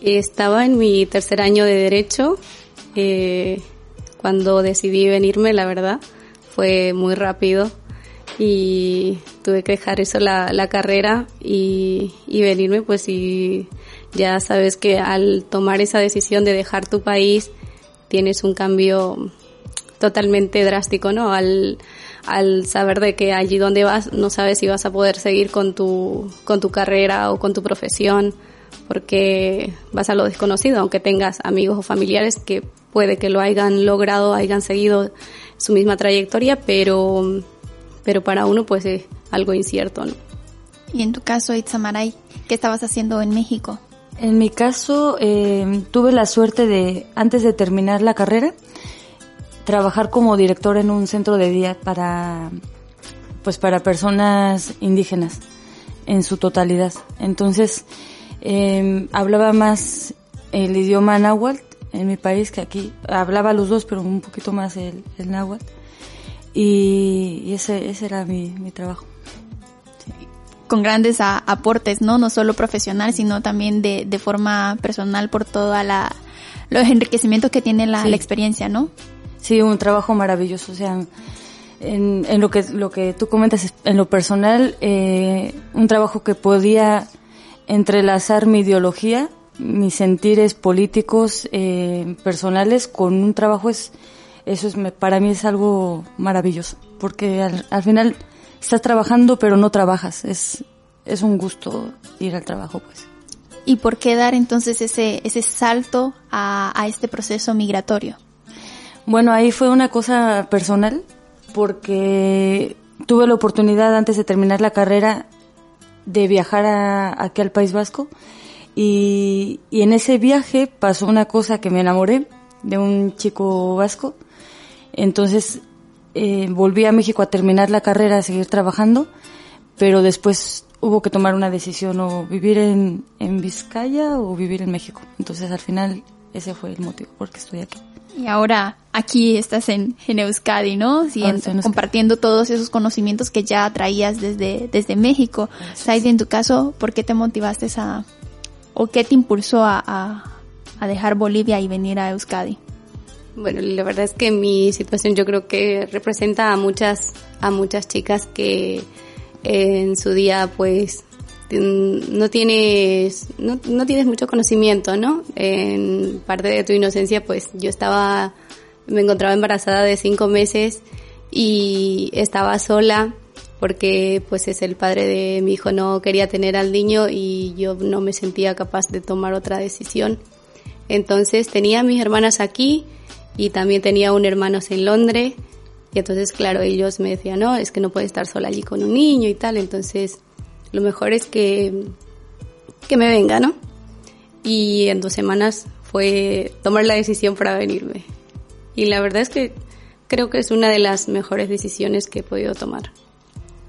Estaba en mi tercer año de Derecho. Eh, cuando decidí venirme, la verdad, fue muy rápido. y tuve que dejar eso la, la carrera y, y venirme pues y ya sabes que al tomar esa decisión de dejar tu país tienes un cambio totalmente drástico, ¿no? Al, al saber de que allí donde vas no sabes si vas a poder seguir con tu, con tu carrera o con tu profesión porque vas a lo desconocido, aunque tengas amigos o familiares que puede que lo hayan logrado, hayan seguido su misma trayectoria, pero, pero para uno pues es algo incierto, ¿no? Y en tu caso, Itzamaray, ¿qué estabas haciendo en México? En mi caso, eh, tuve la suerte de, antes de terminar la carrera, trabajar como director en un centro de día para, pues para personas indígenas en su totalidad. Entonces, eh, hablaba más el idioma náhuatl en mi país que aquí. Hablaba los dos, pero un poquito más el, el náhuatl. Y, y ese, ese era mi, mi trabajo con grandes a, aportes, ¿no? No solo profesional, sino también de, de forma personal por toda la los enriquecimientos que tiene la, Sí. la experiencia, ¿no? Sí, un trabajo maravilloso. O sea, en, en lo que lo que tú comentas, en lo personal, eh, un trabajo que podía entrelazar mi ideología, mis sentires políticos, eh, personales, con un trabajo es eso es me- para mí es algo maravilloso, porque al, al final estás trabajando pero no trabajas. Es es un gusto ir al trabajo, pues. ¿Y por qué dar entonces ese, ese salto a, a este proceso migratorio? Bueno, ahí fue una cosa personal porque tuve la oportunidad antes de terminar la carrera de viajar a- aquí al País Vasco y, y en ese viaje pasó una cosa que me enamoré de un chico vasco. Entonces eh, volví a México a terminar la carrera, a seguir trabajando, pero después hubo que tomar una decisión o vivir en, en Vizcaya o vivir en México. Entonces al final ese fue el motivo por qué estoy aquí. Y ahora aquí estás en, en Euskadi, ¿no? Sí, en- en Euskadi. compartiendo todos esos conocimientos que ya traías desde, desde México. Saidi, en tu caso, ¿por qué te motivaste a, o qué te impulsó a, a, dejar Bolivia y venir a Euskadi? Bueno, la verdad es que mi situación yo creo que representa a muchas, a muchas chicas que en su día pues no tienes, no, no tienes mucho conocimiento, ¿no? En parte de tu inocencia pues yo estaba, me encontraba embarazada de cinco meses y estaba sola porque pues es el padre de mi hijo no quería tener al niño y yo no me sentía capaz de tomar otra decisión. Entonces tenía a mis hermanas aquí y también tenía un hermano en Londres. Y entonces claro ellos me decían no es que no puedes estar sola allí con un niño y tal entonces lo mejor es que que me venga no y en dos semanas fue tomar la decisión para venirme. Y la verdad es que creo que es una de las mejores decisiones que he podido tomar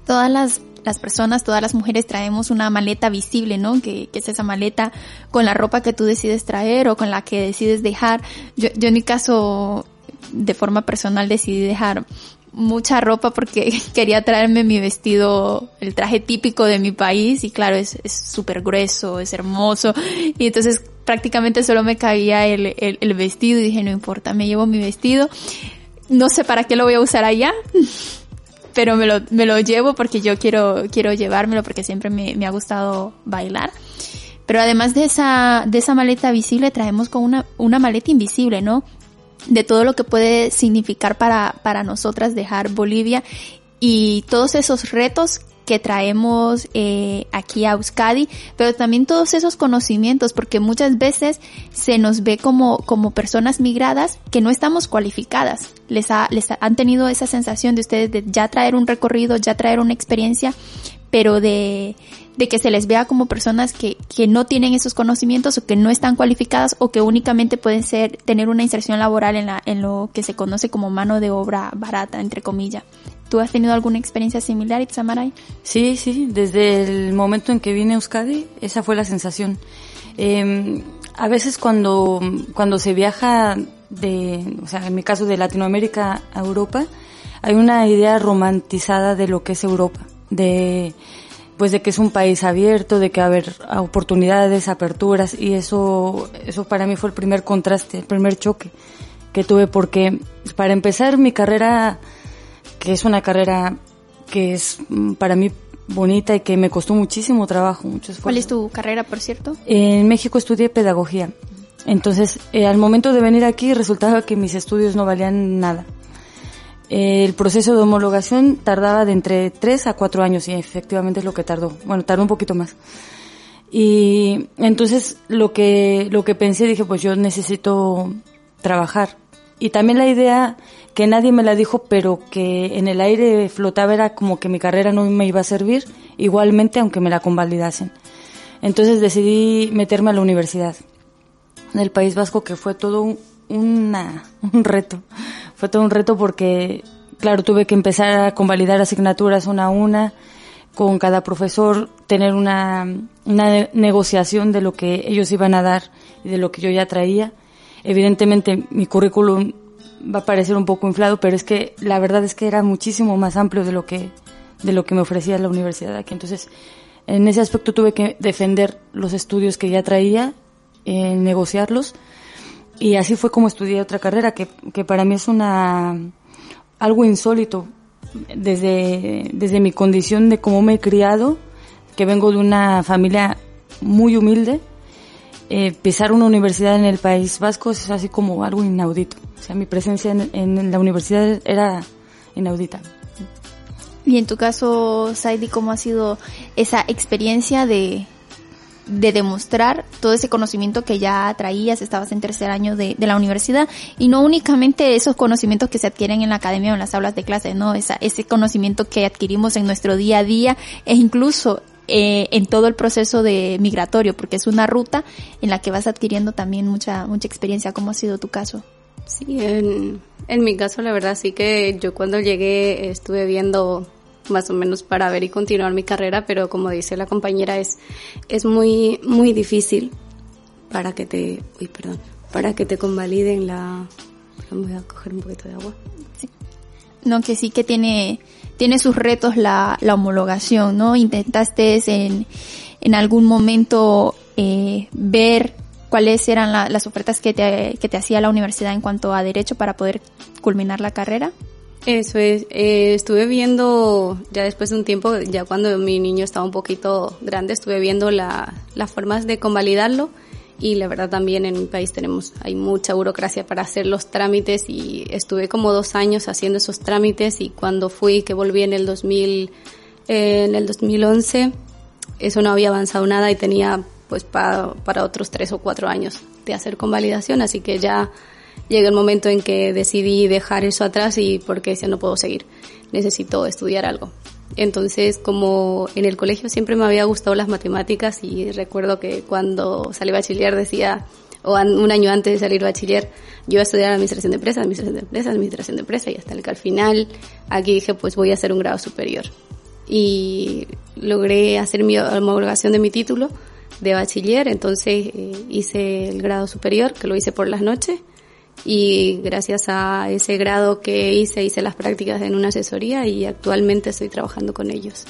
todas las, las personas, todas las mujeres traemos una maleta visible, ¿no? Que, que es esa maleta con la ropa que tú decides traer o con la que decides dejar. Yo, yo en mi caso, de forma personal, decidí dejar mucha ropa porque quería traerme mi vestido, el traje típico de mi país y claro, es súper grueso, es hermoso y entonces prácticamente solo me cabía el, el, el vestido y dije no importa, me llevo mi vestido, no sé para qué lo voy a usar allá, pero me lo, me lo llevo porque yo quiero, quiero llevármelo porque siempre me, me ha gustado bailar. Pero además de esa, de esa maleta visible, traemos con una, una maleta invisible, ¿no? De todo lo que puede significar para, para nosotras dejar Bolivia y todos esos retos que traemos eh, aquí a Euskadi, pero también todos esos conocimientos, porque muchas veces se nos ve como, como personas migradas que no estamos cualificadas. Les, ha, les ha- han tenido esa sensación de ustedes de ya traer un recorrido, ya traer una experiencia, pero de, de que se les vea como personas que, que no tienen esos conocimientos o que no están cualificadas o que únicamente pueden ser, tener una inserción laboral en, la, en lo que se conoce como mano de obra barata, entre comillas. ¿Tú has tenido alguna experiencia similar, Itzamaray? Sí, sí, desde el momento en que vine a Euskadi, esa fue la sensación. Eh, a veces cuando, cuando se viaja de, o sea, en mi caso de Latinoamérica a Europa, hay una idea romantizada de lo que es Europa, de, pues de que es un país abierto, de que va a haber oportunidades, aperturas, y eso, eso para mí fue el primer contraste, el primer choque que tuve, porque para empezar mi carrera, que es una carrera que es mm, para mí bonita y que me costó muchísimo trabajo, mucho esfuerzo. ¿Cuál es tu carrera, por cierto? En México estudié pedagogía. Entonces, eh, al momento de venir aquí resultaba que mis estudios no valían nada. Eh, el proceso de homologación tardaba de entre 3 a 4 años y efectivamente es lo que tardó. Bueno, tardó un poquito más. Y entonces lo que, lo que pensé, dije, pues yo necesito trabajar. Y también la idea que nadie me la dijo, pero que en el aire flotaba era como que mi carrera no me iba a servir, igualmente aunque me la convalidasen. Entonces decidí meterme a la universidad en el País Vasco, que fue todo un, reto. Fue todo un reto porque, claro, tuve que empezar a convalidar asignaturas una a una, con cada profesor, tener una negociación de lo que ellos iban a dar y de lo que yo ya traía. Evidentemente, mi currículum va a parecer un poco inflado, pero es que la verdad es que era muchísimo más amplio de lo que, de lo que me ofrecía la universidad aquí. Entonces, en ese aspecto tuve que defender los estudios que ya traía eh, negociarlos. Y así fue como estudié otra carrera, que, que para mí es una algo insólito desde, desde mi condición de cómo me he criado, que vengo de una familia muy humilde, eh, pisar una universidad en el País Vasco es así como algo inaudito. O sea, mi presencia en, en la universidad era inaudita. Y en tu caso, Saidi, ¿cómo ha sido esa experiencia de, de demostrar todo ese conocimiento que ya traías, estabas en tercer año de, de, la universidad y no únicamente esos conocimientos que se adquieren en la academia o en las aulas de clase, no, Esa, ese conocimiento que adquirimos en nuestro día a día e incluso eh, en todo el proceso de migratorio, porque es una ruta en la que vas adquiriendo también mucha, mucha experiencia. ¿Cómo ha sido tu caso? Sí, en, en mi caso la verdad sí que yo cuando llegué estuve viendo más o menos para ver y continuar mi carrera, pero como dice la compañera es es muy muy difícil para que te, uy, perdón, para que te convaliden la voy a coger un poquito de agua. Sí. No, que sí que tiene tiene sus retos la, la homologación, ¿no? Intentaste en, en algún momento eh, ver cuáles eran la, las ofertas que te, que te hacía la universidad en cuanto a derecho para poder culminar la carrera. Eso es, eh, estuve viendo ya después de un tiempo, ya cuando mi niño estaba un poquito grande, estuve viendo la, las formas de convalidarlo y la verdad también en mi país tenemos, hay mucha burocracia para hacer los trámites y estuve como dos años haciendo esos trámites y cuando fui, que volví en el 2000, eh, en el 2011, eso no había avanzado nada y tenía pues para, para otros tres o cuatro años de hacer convalidación, así que ya llega el momento en que decidí dejar eso atrás y porque decía no puedo seguir, necesito estudiar algo. Entonces, como en el colegio siempre me había gustado las matemáticas y recuerdo que cuando salí bachiller decía, o un año antes de salir bachiller, yo iba a estudiar administración de empresas, administración de empresas, administración de empresas y hasta el que al final aquí dije pues voy a hacer un grado superior. Y logré hacer mi homologación de mi título de bachiller, entonces eh, hice el grado superior, que lo hice por las noches y gracias a ese grado que hice, hice las prácticas en una asesoría y actualmente estoy trabajando con ellos.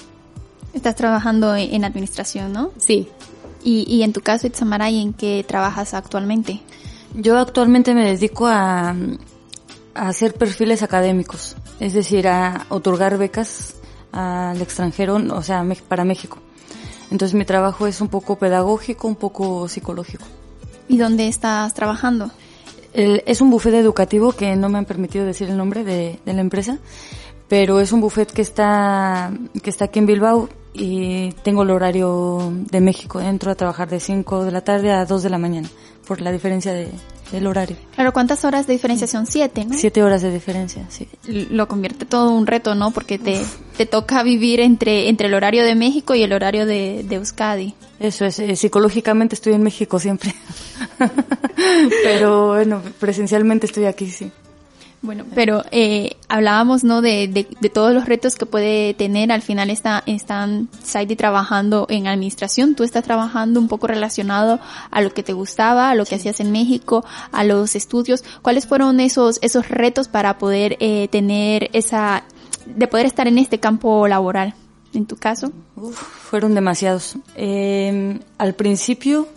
Estás trabajando en administración, ¿no? Sí. Y, y en tu caso, Itzamaray, ¿en qué trabajas actualmente? Yo actualmente me dedico a, a hacer perfiles académicos, es decir, a otorgar becas al extranjero, o sea, para México. Entonces mi trabajo es un poco pedagógico, un poco psicológico. ¿Y dónde estás trabajando? El, es un buffet educativo que no me han permitido decir el nombre de, de, la empresa, pero es un buffet que está, que está aquí en Bilbao y tengo el horario de México. Entro a trabajar de 5 de la tarde a 2 de la mañana por la diferencia de, del horario. Claro, ¿cuántas horas de diferencia son? Siete, ¿no? Siete horas de diferencia, sí. Lo convierte todo un reto, ¿no? Porque te, te toca vivir entre, entre el horario de México y el horario de, de Euskadi. Eso es, eh, psicológicamente estoy en México siempre. Pero bueno, presencialmente estoy aquí, sí. Bueno, pero eh, hablábamos, ¿no? De, de, de, todos los retos que puede tener. Al final está, están Saidi trabajando en administración. Tú estás trabajando un poco relacionado a lo que te gustaba, a lo que sí. hacías en México, a los estudios. ¿Cuáles fueron esos, esos retos para poder eh, tener esa, de poder estar en este campo laboral? En tu caso. Uf, fueron demasiados. Eh, al principio,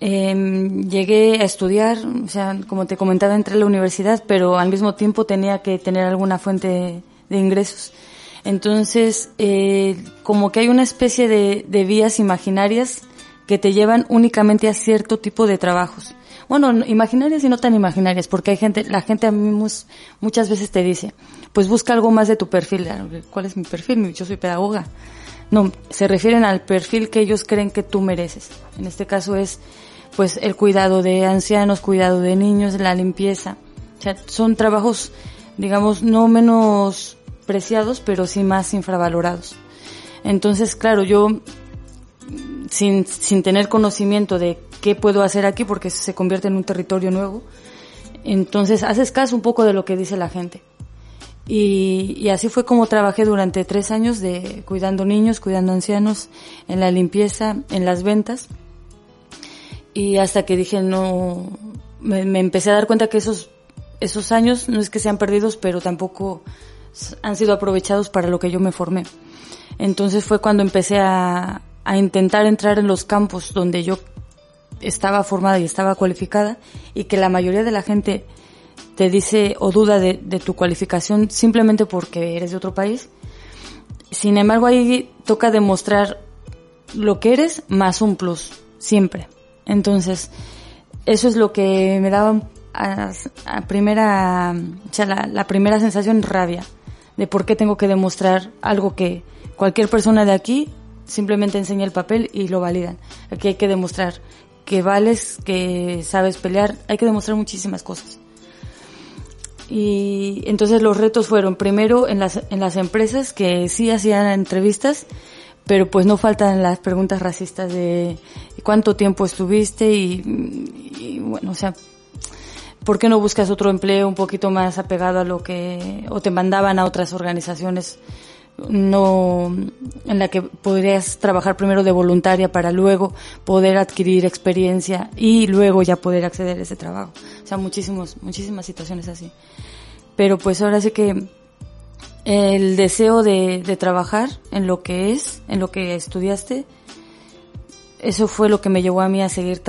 eh, llegué a estudiar, o sea, como te comentaba, entré a la universidad, pero al mismo tiempo tenía que tener alguna fuente de ingresos. Entonces, eh, como que hay una especie de, de vías imaginarias que te llevan únicamente a cierto tipo de trabajos. Bueno, imaginarias y no tan imaginarias, porque hay gente, la gente a mí muchas veces te dice, pues busca algo más de tu perfil. ¿Cuál es mi perfil? Yo soy pedagoga. No, se refieren al perfil que ellos creen que tú mereces. En este caso es, pues, el cuidado de ancianos, cuidado de niños, la limpieza. O sea, son trabajos, digamos, no menos preciados, pero sí más infravalorados. Entonces, claro, yo, sin, sin tener conocimiento de qué puedo hacer aquí, porque se convierte en un territorio nuevo, entonces haces caso un poco de lo que dice la gente. Y, así fue como trabajé durante tres años de cuidando niños, cuidando ancianos, en la limpieza, en las ventas. Y hasta que dije, no, me, me empecé a dar cuenta que esos, esos años no es que sean perdidos, pero tampoco han sido aprovechados para lo que yo me formé. Entonces fue cuando empecé a, a intentar entrar en los campos donde yo estaba formada y estaba cualificada y que la mayoría de la gente te dice o duda de, tu cualificación simplemente porque eres de otro país. Sin embargo, ahí toca demostrar lo que eres más un plus, siempre. Entonces, eso es lo que me daba a, primera, o sea, la, la, primera sensación rabia de por qué tengo que demostrar algo que cualquier persona de aquí simplemente enseña el papel y lo validan. Aquí hay que demostrar que vales, que sabes pelear, hay que demostrar muchísimas cosas. Y entonces los retos fueron primero en las, en las empresas que sí hacían entrevistas, pero pues no faltan las preguntas racistas de cuánto tiempo estuviste y, bueno, o sea, ¿por qué no buscas otro empleo un poquito más apegado a lo que, o te mandaban a otras organizaciones no en la que podrías trabajar primero de voluntaria para luego poder adquirir experiencia y luego ya poder acceder a ese trabajo. O sea, muchísimos, muchísimas situaciones así. Pero pues ahora sí que el deseo de, de trabajar en lo que es, en lo que estudiaste, eso fue lo que me llevó a mí a seguir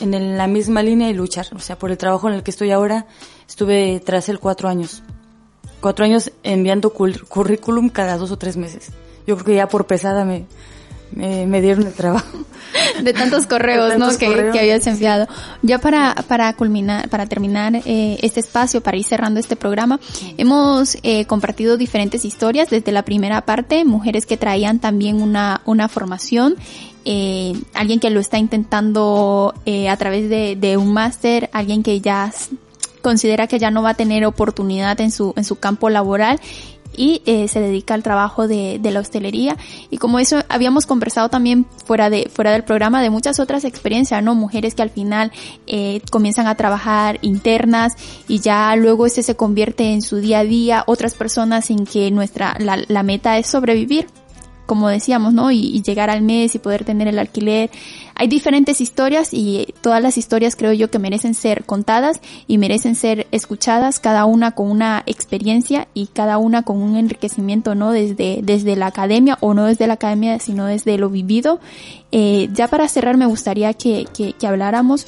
en la misma línea y luchar. O sea, por el trabajo en el que estoy ahora, estuve tras él cuatro años cuatro años enviando currículum cada dos o tres meses. Yo creo que ya por pesada me, me, dieron el trabajo. De tantos correos, ¿no? Que, que, habías enviado. Ya para, para culminar, para terminar eh, este espacio, para ir cerrando este programa, hemos eh, compartido diferentes historias desde la primera parte, mujeres que traían también una, una formación eh, alguien que lo está intentando eh, a través de, de un máster, alguien que ya considera que ya no va a tener oportunidad en su, en su campo laboral y eh, se dedica al trabajo de, de, la hostelería. Y como eso habíamos conversado también fuera de fuera del programa de muchas otras experiencias no mujeres que al final eh, comienzan a trabajar internas y ya luego este se convierte en su día a día otras personas en que nuestra la, la meta es sobrevivir como decíamos, ¿no? Y, llegar al mes y poder tener el alquiler. Hay diferentes historias y todas las historias creo yo que merecen ser contadas y merecen ser escuchadas, cada una con una experiencia y cada una con un enriquecimiento, ¿no? Desde, desde la academia o no desde la academia, sino desde lo vivido. Eh, ya para cerrar me gustaría que, que, que habláramos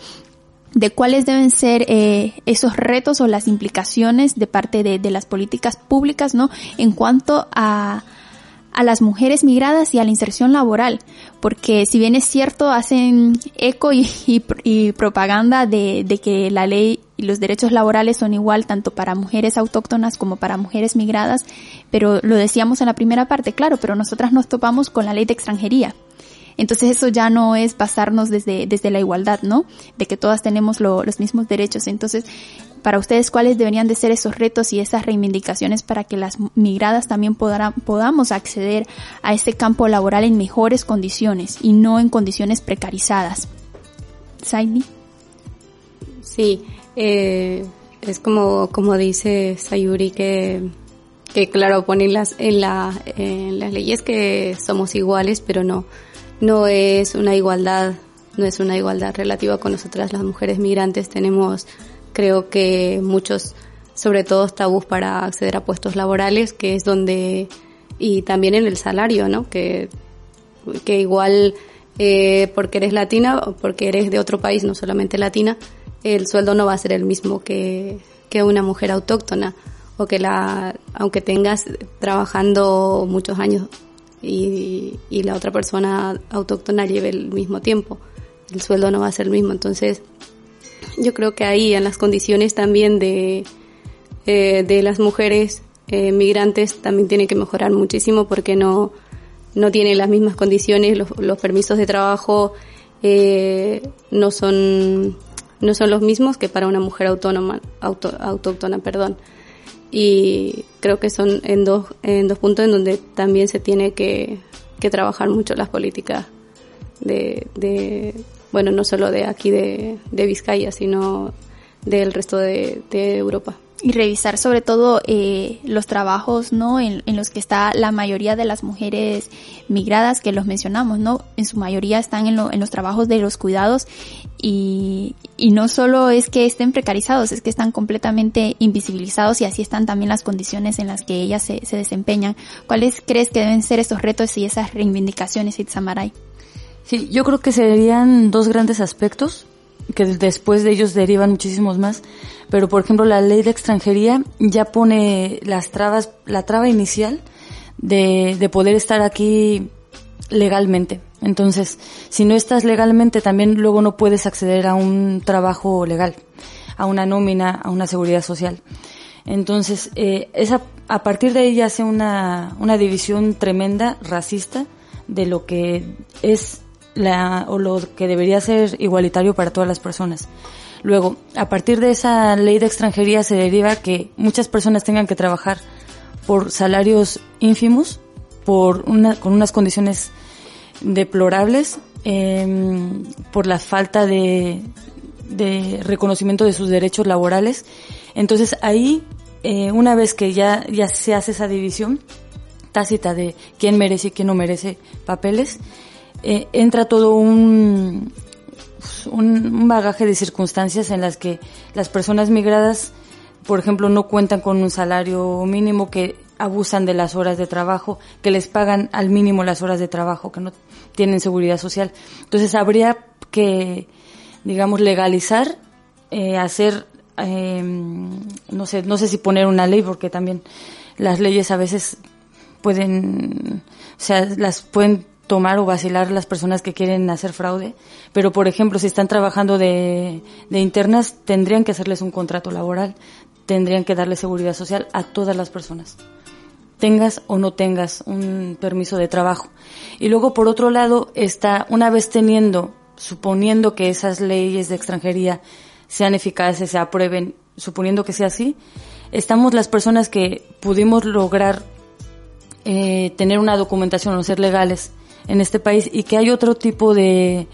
de cuáles deben ser eh, esos retos o las implicaciones de parte de, de las políticas públicas, ¿no? En cuanto a, a las mujeres migradas y a la inserción laboral, porque si bien es cierto, hacen eco y, propaganda de, que la ley y los derechos laborales son igual tanto para mujeres autóctonas como para mujeres migradas, pero lo decíamos en la primera parte, claro, pero nosotras nos topamos con la ley de extranjería. Entonces eso ya no es pasarnos desde, desde la igualdad, ¿no? De que todas tenemos los mismos derechos. Entonces, para ustedes, ¿cuáles deberían de ser esos retos y esas reivindicaciones para que las migradas también podamos acceder a este campo laboral en mejores condiciones y no en condiciones precarizadas? Saidi. Sí, eh, es como, como dice Sayuri que que claro ponen las en la en las leyes que somos iguales pero no no es una igualdad, no es una igualdad relativa con nosotras las mujeres migrantes. Tenemos, creo que muchos, sobre todo tabús para acceder a puestos laborales, que es donde, y también en el salario, ¿no? Que, que igual, eh, porque eres latina porque eres de otro país, no solamente latina, el sueldo no va a ser el mismo que, que una mujer autóctona o que la, aunque tengas trabajando muchos años y, y la otra persona autóctona lleve el mismo tiempo, el sueldo no va a ser el mismo. Entonces, yo creo que ahí en las condiciones también de, eh, de las mujeres eh, migrantes también tiene que mejorar muchísimo porque no, no tienen las mismas condiciones, los, permisos de trabajo eh, no son no son los mismos que para una mujer autónoma auto, autóctona perdón. Y creo que son en dos en dos puntos en donde también se tiene que, que trabajar mucho las políticas de, de bueno no solo de aquí de, de Vizcaya sino del resto de, Europa. Y revisar sobre todo eh, los trabajos no en, en, los que está la mayoría de las mujeres migradas que los mencionamos no en su mayoría están en, lo, en los trabajos de los cuidados y, y no solo es que estén precarizados es que están completamente invisibilizados y así están también las condiciones en las que ellas se, se desempeñan. Cuáles crees que deben ser estos retos y esas reivindicaciones Itzamaray yo creo que serían dos grandes aspectos que después de ellos derivan muchísimos más, pero por ejemplo la ley de extranjería ya pone las trabas, la traba inicial de, de poder estar aquí legalmente. Entonces, si no estás legalmente, también luego no puedes acceder a un trabajo legal, a una nómina, a una seguridad social. Entonces, eh, esa, a partir de ahí ya hace una, una división tremenda, racista, de lo que es la, o lo que debería ser igualitario para todas las personas. Luego, a partir de esa ley de extranjería se deriva que muchas personas tengan que trabajar por salarios ínfimos, por una, con unas condiciones deplorables, eh, por la falta de, de, reconocimiento de sus derechos laborales. Entonces ahí, eh, una vez que ya, ya se hace esa división tácita de quién merece y quién no merece papeles, eh, entra todo un, un bagaje de circunstancias en las que las personas migradas, por ejemplo, no cuentan con un salario mínimo, que abusan de las horas de trabajo, que les pagan al mínimo las horas de trabajo, que no tienen seguridad social. Entonces habría que, digamos, legalizar, eh, hacer, eh, no sé, no sé si poner una ley, porque también las leyes a veces pueden, o sea, las pueden tomar o vacilar las personas que quieren hacer fraude, pero por ejemplo, si están trabajando de, de internas, tendrían que hacerles un contrato laboral, tendrían que darle seguridad social a todas las personas tengas o no tengas un permiso de trabajo. Y luego, por otro lado, está, una vez teniendo, suponiendo que esas leyes de extranjería sean eficaces, se aprueben, suponiendo que sea así, estamos las personas que pudimos lograr eh, tener una documentación o ser legales en este país y que hay otro tipo de,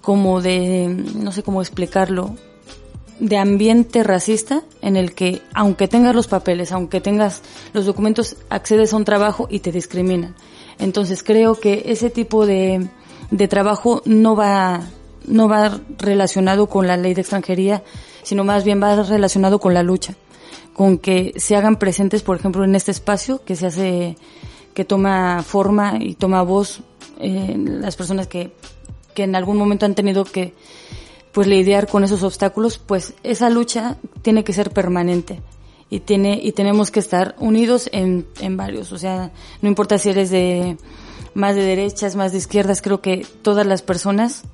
como de, no sé cómo explicarlo, de ambiente racista en el que aunque tengas los papeles, aunque tengas los documentos, accedes a un trabajo y te discriminan. Entonces creo que ese tipo de, de trabajo no va, no va relacionado con la ley de extranjería, sino más bien va relacionado con la lucha, con que se hagan presentes, por ejemplo, en este espacio que se hace, que toma forma y toma voz eh, las personas que, que en algún momento han tenido que pues lidiar con esos obstáculos, pues esa lucha tiene que ser permanente y tiene y tenemos que estar unidos en, en varios, o sea, no importa si eres de más de derechas, más de izquierdas, creo que todas las personas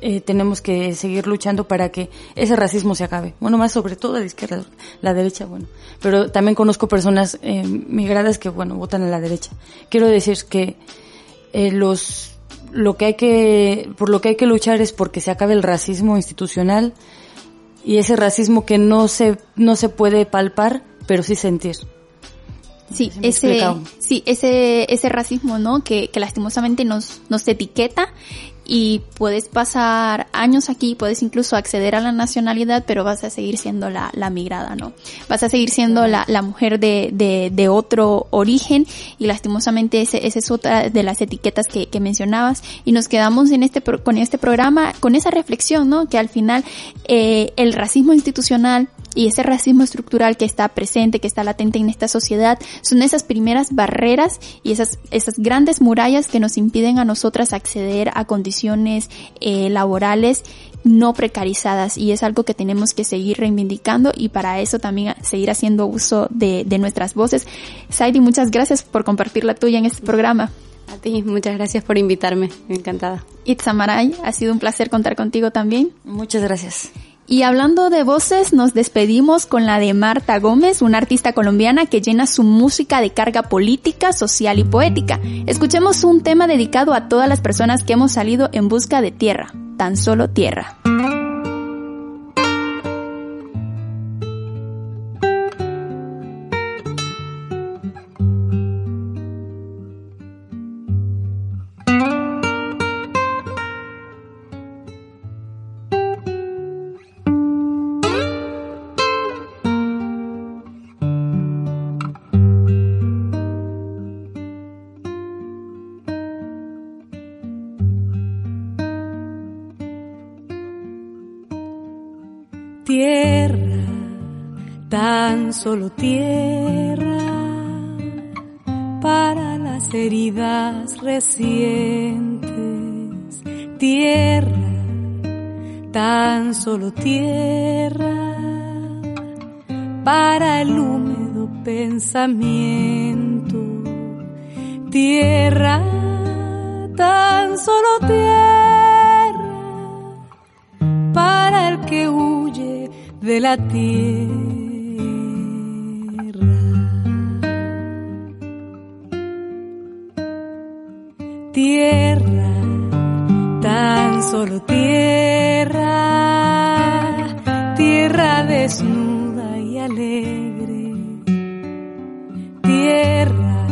eh, tenemos que seguir luchando para que ese racismo se acabe. Bueno, más sobre todo de izquierda, la derecha, bueno. Pero también conozco personas eh, migradas que, bueno, votan a la derecha. Quiero decir que eh, los lo que hay que por lo que hay que luchar es porque se acabe el racismo institucional y ese racismo que no se no se puede palpar pero sí sentir sí ese sí ese ese racismo no que, que lastimosamente nos nos etiqueta y puedes pasar años aquí, puedes incluso acceder a la nacionalidad, pero vas a seguir siendo la, la migrada, ¿no? Vas a seguir siendo la, la mujer de, de, de, otro origen y lastimosamente ese, esa es otra de las etiquetas que, que mencionabas y nos quedamos en este, con este programa con esa reflexión, ¿no? Que al final eh, el racismo institucional y ese racismo estructural que está presente, que está latente en esta sociedad, son esas primeras barreras y esas, esas grandes murallas que nos impiden a nosotras acceder a condiciones eh, laborales no precarizadas y es algo que tenemos que seguir reivindicando y para eso también seguir haciendo uso de, de nuestras voces. Saidi, muchas gracias por compartir la tuya en este programa. A ti, muchas gracias por invitarme, encantada. Itzamaray, ha sido un placer contar contigo también. Muchas gracias. Y hablando de voces, nos despedimos con la de Marta Gómez, una artista colombiana que llena su música de carga política, social y poética. Escuchemos un tema dedicado a todas las personas que hemos salido en busca de tierra, tan solo tierra. Tan solo tierra para las heridas recientes. Tierra, tan solo tierra para el húmedo pensamiento. Tierra, tan solo tierra para el que huye de la tierra. Solo tierra, tierra desnuda y alegre. Tierra,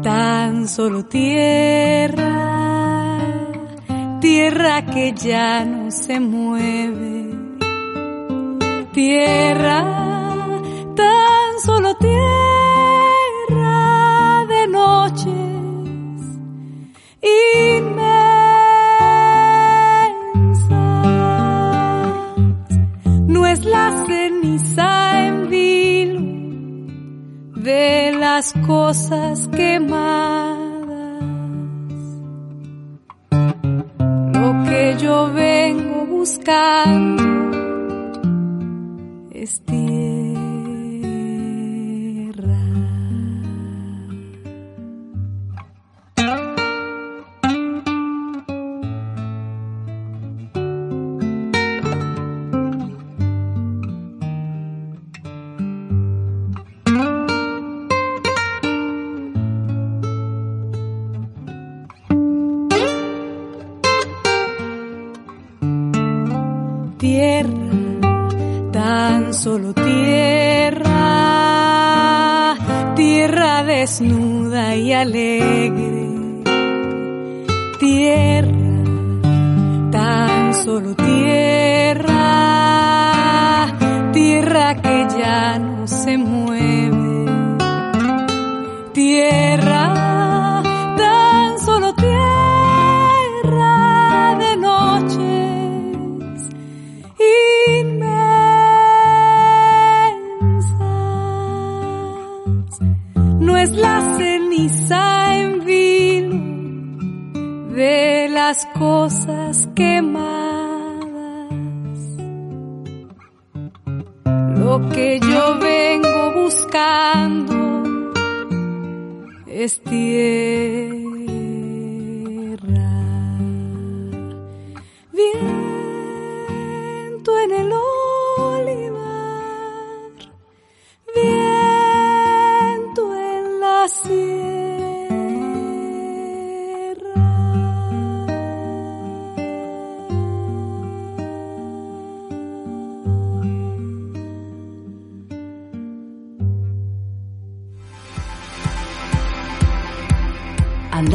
tan solo tierra, tierra que ya no se mueve. Tierra, las cosas quemadas. Lo que yo vengo buscando es tierra. Solo tierra, tierra desnuda y alegre. Cosas quemadas. Lo que yo vengo buscando es tierra.